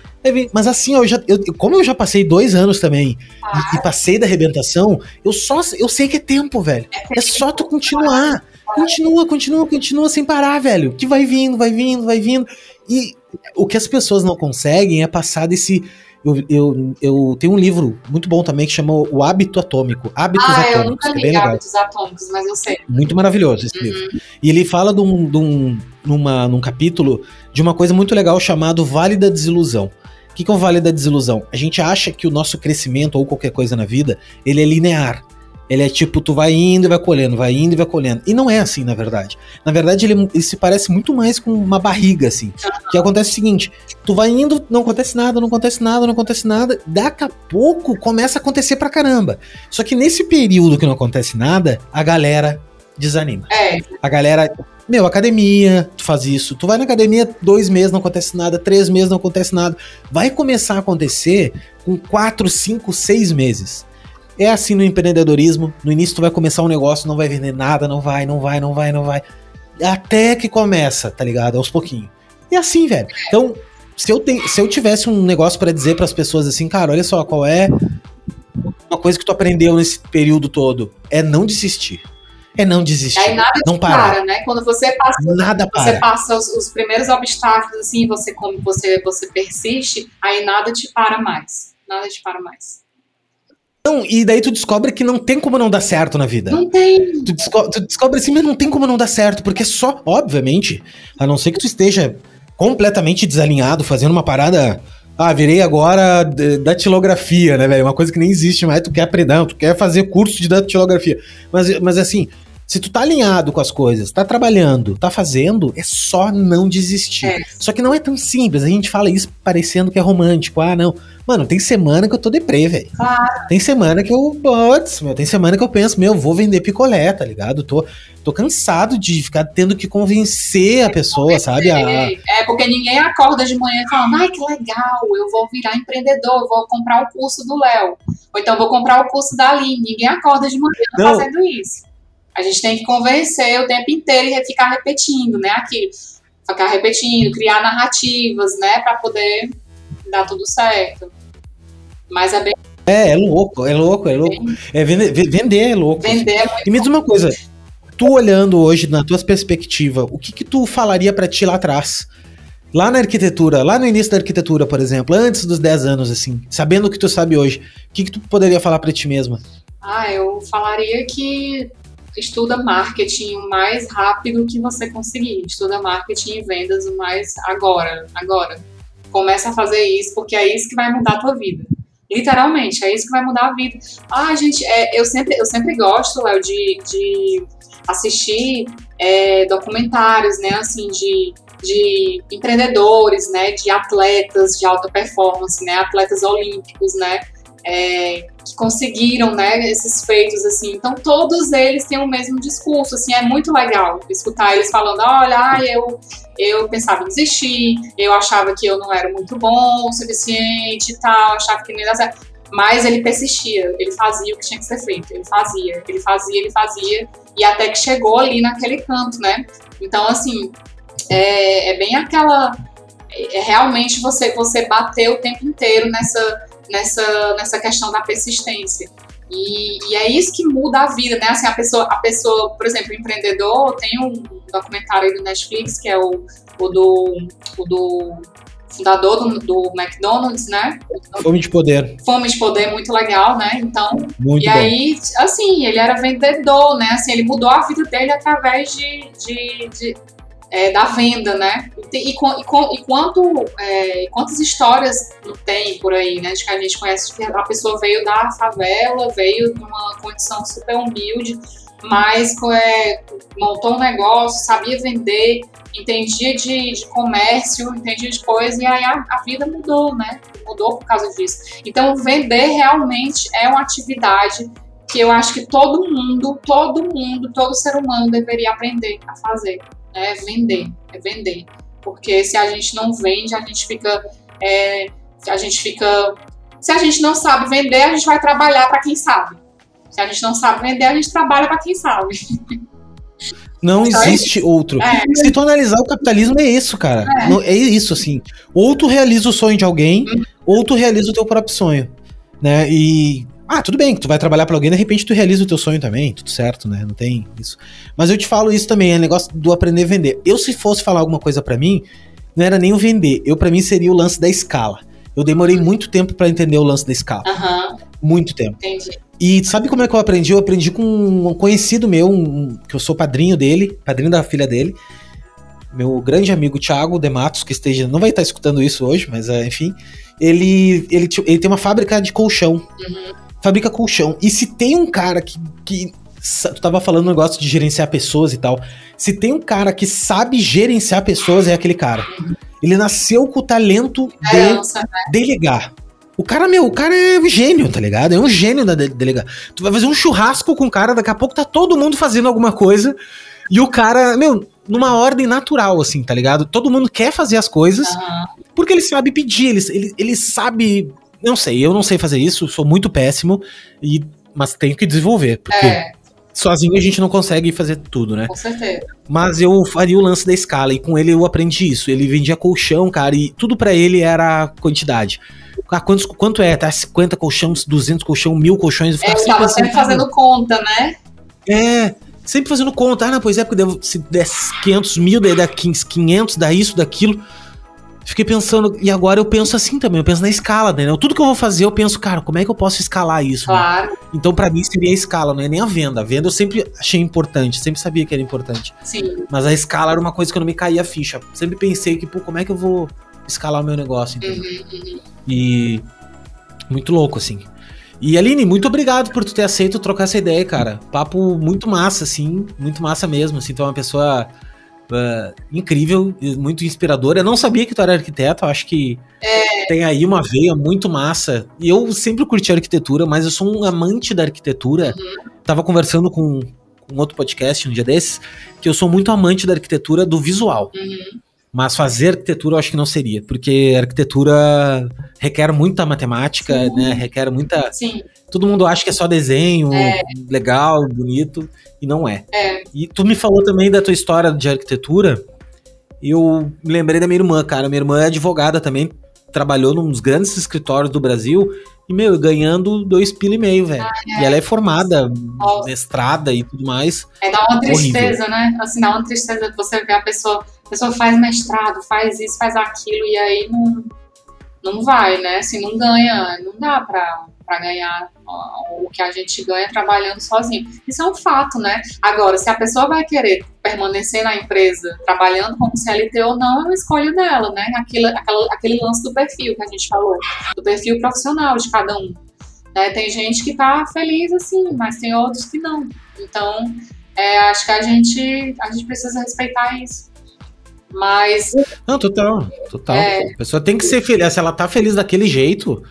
Mas assim, ó, eu já, eu, como eu já passei dois anos também ah. e, e, passei da arrebentação, eu só eu sei que é tempo, velho. É, só tu continuar. Continua, continua, continua sem parar, velho. Que vai vindo, vai vindo, vai vindo. E o que as pessoas não conseguem é passar desse eu, eu, eu tenho um livro muito bom também que chama O Hábito Atômico. Hábitos ah, Atômicos. Eu nunca li é Hábitos Atômicos, mas eu sei. Muito maravilhoso esse uhum. livro. E ele fala de um, de um, numa, num capítulo de uma coisa muito legal chamado Vale da Desilusão. O que, que é o Vale da Desilusão? A gente acha que o nosso crescimento ou qualquer coisa na vida, ele é linear. Ele é tipo, tu vai indo e vai colhendo, vai indo e vai colhendo. E não é assim, na verdade. Na verdade, ele, ele se parece muito mais com uma barriga, assim. Que acontece o seguinte: tu vai indo, não acontece nada, não acontece nada, não acontece nada. Daqui a pouco começa a acontecer pra caramba. Só que nesse período que não acontece nada, a galera desanima. É. A galera. Meu, academia, tu faz isso. Tu vai na academia dois meses, não acontece nada, três meses, não acontece nada. Vai começar a acontecer com quatro, cinco, seis meses. É assim no empreendedorismo. No início tu vai começar um negócio, não vai vender nada, não vai, não vai, não vai, não vai. Até que começa, tá ligado? Aos pouquinhos. E assim, velho. Então, se eu, te, se eu tivesse um negócio para dizer para as pessoas assim, cara, olha só, qual é uma coisa que tu aprendeu nesse período todo? É não desistir. É não desistir. Aí nada não para, né? Quando você passa, nada para. você passa os, os, primeiros obstáculos, assim, você como você você persiste, aí nada te para mais. Nada te para mais. Não, e daí tu descobre que não tem como não dar certo na vida. Não tem. Tu, desco tu descobre assim, mas não tem como não dar certo, porque só, obviamente, a não ser que tu esteja completamente desalinhado, fazendo uma parada. Ah, virei agora datilografia, né, velho? Uma coisa que nem existe mais, tu quer aprender, tu quer fazer curso de datilografia. Mas, mas assim, se tu tá alinhado com as coisas, tá trabalhando, tá fazendo, é só não desistir. É. Só que não é tão simples. A gente fala isso parecendo que é romântico. Ah, não. Mano, tem semana que eu tô deprê, velho. Claro. Tem semana que eu. Putz, meu, tem semana que eu penso, meu, vou vender picolé, tá ligado? Tô, tô cansado de ficar tendo que convencer a pessoa, sabe? A... É, porque ninguém acorda de manhã falando, ai, que legal, eu vou virar empreendedor, eu vou comprar o curso do Léo. Ou então vou comprar o curso da Aline. Ninguém acorda de manhã não. fazendo isso. A gente tem que convencer o tempo inteiro e ficar repetindo, né? Aquilo. Ficar repetindo, criar narrativas, né? Para poder dar tudo certo. Mas é bem. É, é louco, é louco, é louco. É, vender, vender é louco. Vender é E me diz uma coisa, tu olhando hoje na tua perspectiva, o que que tu falaria para ti lá atrás? Lá na arquitetura, lá no início da arquitetura, por exemplo, antes dos 10 anos, assim, sabendo o que tu sabe hoje, o que que tu poderia falar para ti mesma? Ah, eu falaria que estuda marketing o mais rápido que você conseguir. Estuda marketing e vendas o mais agora, agora. Começa a fazer isso, porque é isso que vai mudar a tua vida. Literalmente, é isso que vai mudar a vida. Ah, gente, é, eu, sempre, eu sempre gosto, Léo, de, de assistir é, documentários, né, assim, de, de empreendedores, né, de atletas de alta performance, né, atletas olímpicos, né, é, que conseguiram, né, esses feitos, assim. Então, todos eles têm o mesmo discurso, assim, é muito legal escutar eles falando, olha, eu, eu pensava em desistir, eu achava que eu não era muito bom o suficiente e tal, achava que não ia dar certo. Mas ele persistia, ele fazia o que tinha que ser feito, ele fazia, ele fazia, ele fazia, e até que chegou ali naquele canto, né? Então, assim, é, é bem aquela... É, realmente você, você bater o tempo inteiro nessa nessa, nessa questão da persistência. E, e, é isso que muda a vida, né? Assim, a pessoa, a pessoa, por exemplo, o empreendedor, tem um documentário aí do Netflix, que é o, o, do, o do fundador do, do, McDonald's, né? Fome de poder. Fome de poder, muito legal, né? Então, muito e bom. aí, assim, ele era vendedor, né? Assim, ele mudou a vida dele através de, de, de é, da venda, né? E, e, e, e quanto, é, quantas histórias não tem por aí, né? De que a gente conhece que a pessoa veio da favela, veio de uma condição super humilde, mas é, montou um negócio, sabia vender, entendia de, de comércio, entendia de coisa, e aí a, a, vida mudou, né? Mudou por causa disso. Então, vender realmente é uma atividade que eu acho que todo mundo, todo mundo, todo ser humano deveria aprender a fazer. Né? É vender, é vender. Porque se a gente não vende, a gente fica. É, a gente fica. Se a gente não sabe vender, a gente vai trabalhar para quem sabe. Se a gente não sabe vender, a gente trabalha para quem sabe. Não então, existe outro. É. Se tu analisar o capitalismo, é isso, cara. É, é isso, assim. Ou tu realiza o sonho de alguém, uhum. ou tu realiza o teu próprio sonho. Né? E. Ah, tudo bem, tu vai trabalhar para alguém, de repente tu realiza o teu sonho também, tudo certo, né? Não tem isso. Mas eu te falo isso também, é negócio do aprender a vender. Eu, se fosse falar alguma coisa para mim, não era nem o vender. Eu, para mim, seria o lance da escala. Eu demorei muito tempo para entender o lance da escala. Uhum. Muito tempo. Entendi. E sabe como é que eu aprendi? Eu aprendi com um conhecido meu, um, que eu sou padrinho dele, padrinho da filha dele. Meu grande amigo Thiago Dematos, que esteja. Não vai estar escutando isso hoje, mas é, enfim. Ele, ele, ele tem uma fábrica de colchão. Uhum. Fabrica colchão. E se tem um cara que, que tu tava falando um negócio de gerenciar pessoas e tal. Se tem um cara que sabe gerenciar pessoas, é aquele cara. Ele nasceu com o talento de delegar. O cara, meu, o cara é um gênio, tá ligado? É um gênio da delegar. Tu vai fazer um churrasco com o cara, daqui a pouco tá todo mundo fazendo alguma coisa. E o cara, meu, numa ordem natural, assim, tá ligado? Todo mundo quer fazer as coisas uhum. porque ele sabe pedir, ele, ele, ele sabe. Não sei, eu não sei fazer isso, sou muito péssimo, e, mas tenho que desenvolver. Porque é. sozinho a gente não consegue fazer tudo, né? Com certeza. Mas eu faria o lance da escala, e com ele eu aprendi isso. Ele vendia colchão, cara, e tudo para ele era quantidade. Ah, quantos, quanto é? Tá 50 colchões, 200 colchões, mil colchões. Eu eu tava sempre fazendo conta, né? É, sempre fazendo conta. Ah, não, pois é, porque devo, se der 500 mil, daí dá 500, dá isso, daquilo. Fiquei pensando, e agora eu penso assim também, eu penso na escala, né? Tudo que eu vou fazer, eu penso, cara, como é que eu posso escalar isso? Né? Claro. Né? Então, para mim, seria a escala, não é nem a venda. A venda eu sempre achei importante, sempre sabia que era importante. Sim. Mas a escala era uma coisa que eu não me caía a ficha. Sempre pensei que, pô, como é que eu vou escalar o meu negócio, entendeu? Uhum, uhum. E muito louco, assim. E Aline, muito obrigado por tu ter aceito trocar essa ideia, cara. Papo muito massa, assim, muito massa mesmo. Assim, tu é uma pessoa uh, incrível, muito inspiradora. Eu não sabia que tu era arquiteto, acho que é... tem aí uma veia muito massa. E eu sempre curti arquitetura, mas eu sou um amante da arquitetura. Uhum. Tava conversando com um outro podcast um dia desses, que eu sou muito amante da arquitetura do visual. Uhum. Mas fazer arquitetura eu acho que não seria, porque arquitetura requer muita matemática, Sim. né? Requer muita. Sim. Todo mundo acha que é só desenho, é. legal, bonito, e não é. é. E tu me falou também da tua história de arquitetura. Eu me lembrei da minha irmã, cara. Minha irmã é advogada também, trabalhou num dos grandes escritórios do Brasil. E, meu, ganhando dois pila e meio, velho. Ah, é. E ela é formada, Nossa. mestrada e tudo mais. É dá uma tristeza, Horrível. né? Assim, dá uma tristeza de você ver a pessoa a pessoa faz mestrado, faz isso, faz aquilo, e aí não, não vai, né? Assim, não ganha, não dá pra, pra ganhar o que a gente ganha trabalhando sozinho. Isso é um fato, né? Agora, se a pessoa vai querer permanecer na empresa trabalhando como CLT ou não, é uma escolha dela, né? Aquilo, aquela, aquele lance do perfil que a gente falou, do perfil profissional de cada um. Né? Tem gente que tá feliz assim, mas tem outros que não. Então, é, acho que a gente, a gente precisa respeitar isso. Mas. Não, total, total. É... A pessoa tem que ser feliz. Se ela tá feliz daquele jeito.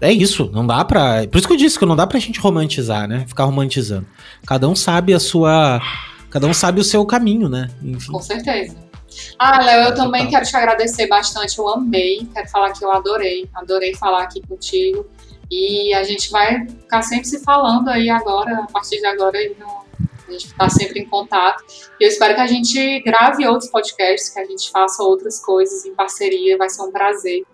É isso, não dá pra. Por isso que eu disse que não dá pra gente romantizar, né? Ficar romantizando. Cada um sabe a sua. Cada um sabe o seu caminho, né? Enfim. Com certeza. Ah, Léo, eu também total. quero te agradecer bastante. Eu amei. Quero falar que eu adorei. Adorei falar aqui contigo. E a gente vai ficar sempre se falando aí agora, a partir de agora, a gente está sempre em contato. E eu espero que a gente grave outros podcasts, que a gente faça outras coisas em parceria, vai ser um prazer.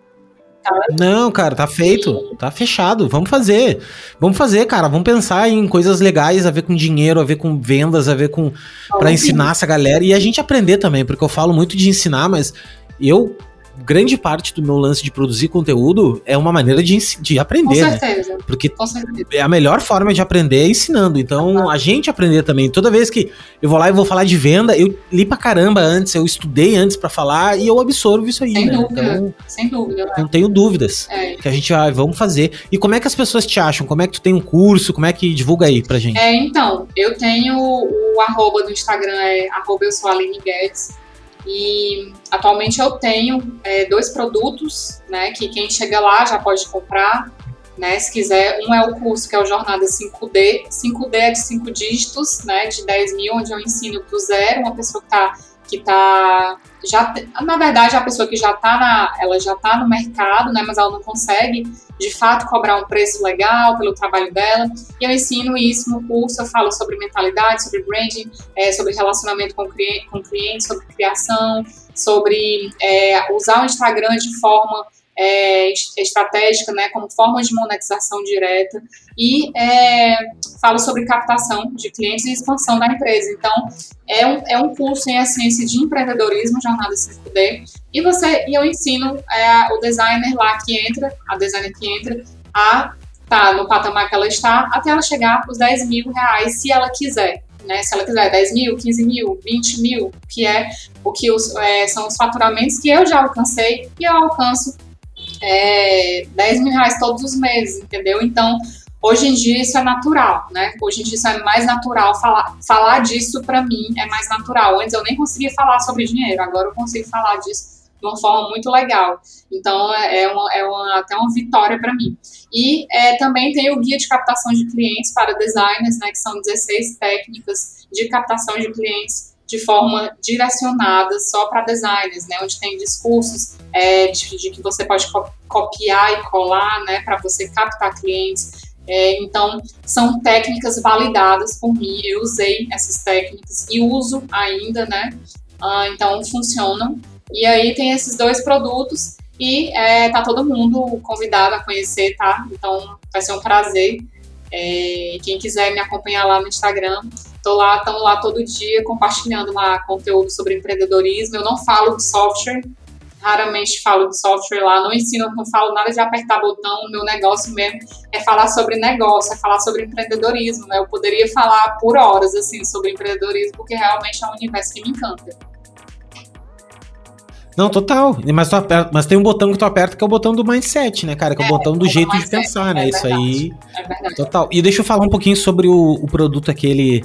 Não, cara, tá feito, tá fechado. Vamos fazer. Vamos fazer, cara. Vamos pensar em coisas legais a ver com dinheiro, a ver com vendas, a ver com para ensinar essa galera e a gente aprender também, porque eu falo muito de ensinar, mas eu grande parte do meu lance de produzir conteúdo é uma maneira de, de aprender, Com né? certeza. Né? Porque Com certeza. é a melhor forma de aprender é ensinando. Então, a gente aprender também. Toda vez que eu vou lá e vou falar de venda, eu li pra caramba antes, eu estudei antes para falar e eu absorvo isso aí, Sem né? dúvida. Então, Sem dúvida. Né? Não tenho dúvidas é. que a gente vai, vamos fazer. E como é que as pessoas te acham? Como é que tu tem um curso? Como é que divulga aí pra gente? É, então, eu tenho o arroba do Instagram, é arroba eu sou Aline Guedes. E atualmente eu tenho é, dois produtos, né, que quem chega lá já pode comprar, né, se quiser. Um é o curso que é o Jornada 5D. 5D é de 5 dígitos, né, de 10 mil, onde eu ensino do zero uma pessoa que está que tá já na verdade a pessoa que já está na ela já tá no mercado, né, mas ela não consegue de fato cobrar um preço legal pelo trabalho dela. E eu ensino isso no curso, eu falo sobre mentalidade, sobre branding, é, sobre relacionamento com, cliente, com cliente, sobre criação, sobre é, usar o Instagram de forma é, estratégica, né, como forma de monetização direta, e é, falo sobre captação de clientes e expansão da empresa. Então, é um, é um curso em essência de empreendedorismo, jornada 5D, e você e eu ensino é, o designer lá que entra, a designer que entra, a tá no patamar que ela está, até ela chegar os 10 mil reais, se ela quiser. Né, se ela quiser 10 mil, 15 mil, 20 mil, que é o que os, é, são os faturamentos que eu já alcancei e eu alcanço é, 10 mil reais todos os meses, entendeu? Então, hoje em dia isso é natural, né? Hoje em dia isso é mais natural, falar, falar disso para mim é mais natural. Antes eu nem conseguia falar sobre dinheiro, agora eu consigo falar disso de uma forma muito legal. Então, é, é uma, é uma, até uma vitória para mim. E é, também tem o guia de captação de clientes para designers, né, que são 16 técnicas de captação de clientes de forma direcionada só para designers, né, onde tem discursos é, de, de, que você pode co copiar e colar, né, para você captar clientes. É, então, são técnicas validadas por mim. Eu usei essas técnicas e uso ainda, né? Ah, então, funcionam. E aí tem esses dois produtos e é, tá todo mundo convidado a conhecer, tá? Então, vai ser um prazer. É, quem quiser me acompanhar lá no Instagram, Tô lá, estamos lá todo dia compartilhando lá conteúdo sobre empreendedorismo. Eu não falo de software, raramente falo de software lá, não ensino, não falo nada de apertar botão. Meu negócio mesmo é falar sobre negócio, é falar sobre empreendedorismo. Né? Eu poderia falar por horas assim sobre empreendedorismo, porque realmente é um universo que me encanta. Não, total. Mas, aperta, mas tem um botão que tu aperta que é o botão do mindset, né, cara? Que é, é o botão do jeito mindset, de pensar, né? É Isso aí. É. Total. E deixa eu falar um pouquinho sobre o, o produto aquele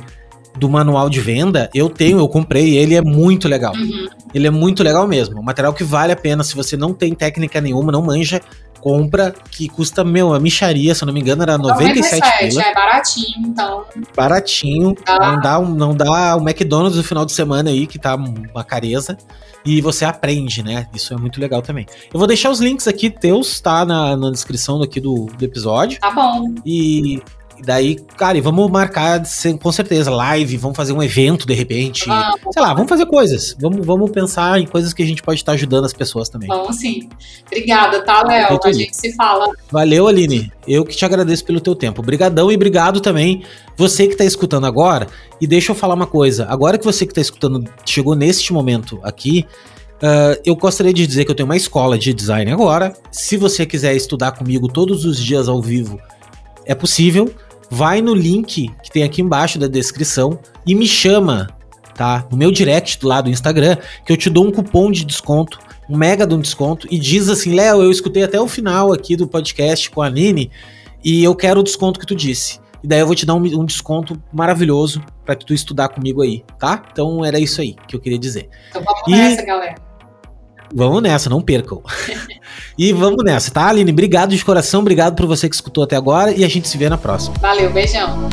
do manual de venda, eu tenho, eu comprei, ele é muito legal. Uhum. Ele é muito legal mesmo. Um material que vale a pena. Se você não tem técnica nenhuma, não manja, compra, que custa, meu, a micharia, se eu não me engano, era 97 pila. É baratinho, então. Baratinho. Ah. Não, dá, não dá o McDonald's no final de semana aí, que tá uma careza. E você aprende, né? Isso é muito legal também. Eu vou deixar os links aqui teus, tá? Na, na descrição aqui do, do episódio. Tá bom. E e daí, cara, e vamos marcar com certeza live, vamos fazer um evento de repente. sei lá, vamos fazer coisas. Vamos, vamos pensar em coisas que a gente pode estar ajudando as pessoas também. Vamos sim. Obrigada, tá, Léo? A gente se fala. Valeu, Aline. Eu que te agradeço pelo teu tempo. Obrigadão e obrigado também você que está escutando agora. E deixa eu falar uma coisa. Agora que você que está escutando chegou neste momento aqui, Uh, eu gostaria de dizer que eu tenho uma escola de design agora. Se você quiser estudar comigo todos os dias ao vivo, é possível vai no link que tem aqui embaixo da descrição e me chama, tá? No meu direct do lado do Instagram, que eu te dou um cupom de desconto, um mega de um desconto, e diz assim: Léo, eu escutei até o final aqui do podcast com a Nini e eu quero o desconto que tu disse. E daí eu vou te dar um, um desconto maravilhoso para que tu estudar comigo aí, tá? Então era isso aí que eu queria dizer. Então vamos e... nessa, galera. Vamos nessa, não percam. e vamos nessa, tá, Aline? Obrigado de coração, obrigado por você que escutou até agora e a gente se vê na próxima. Valeu, beijão.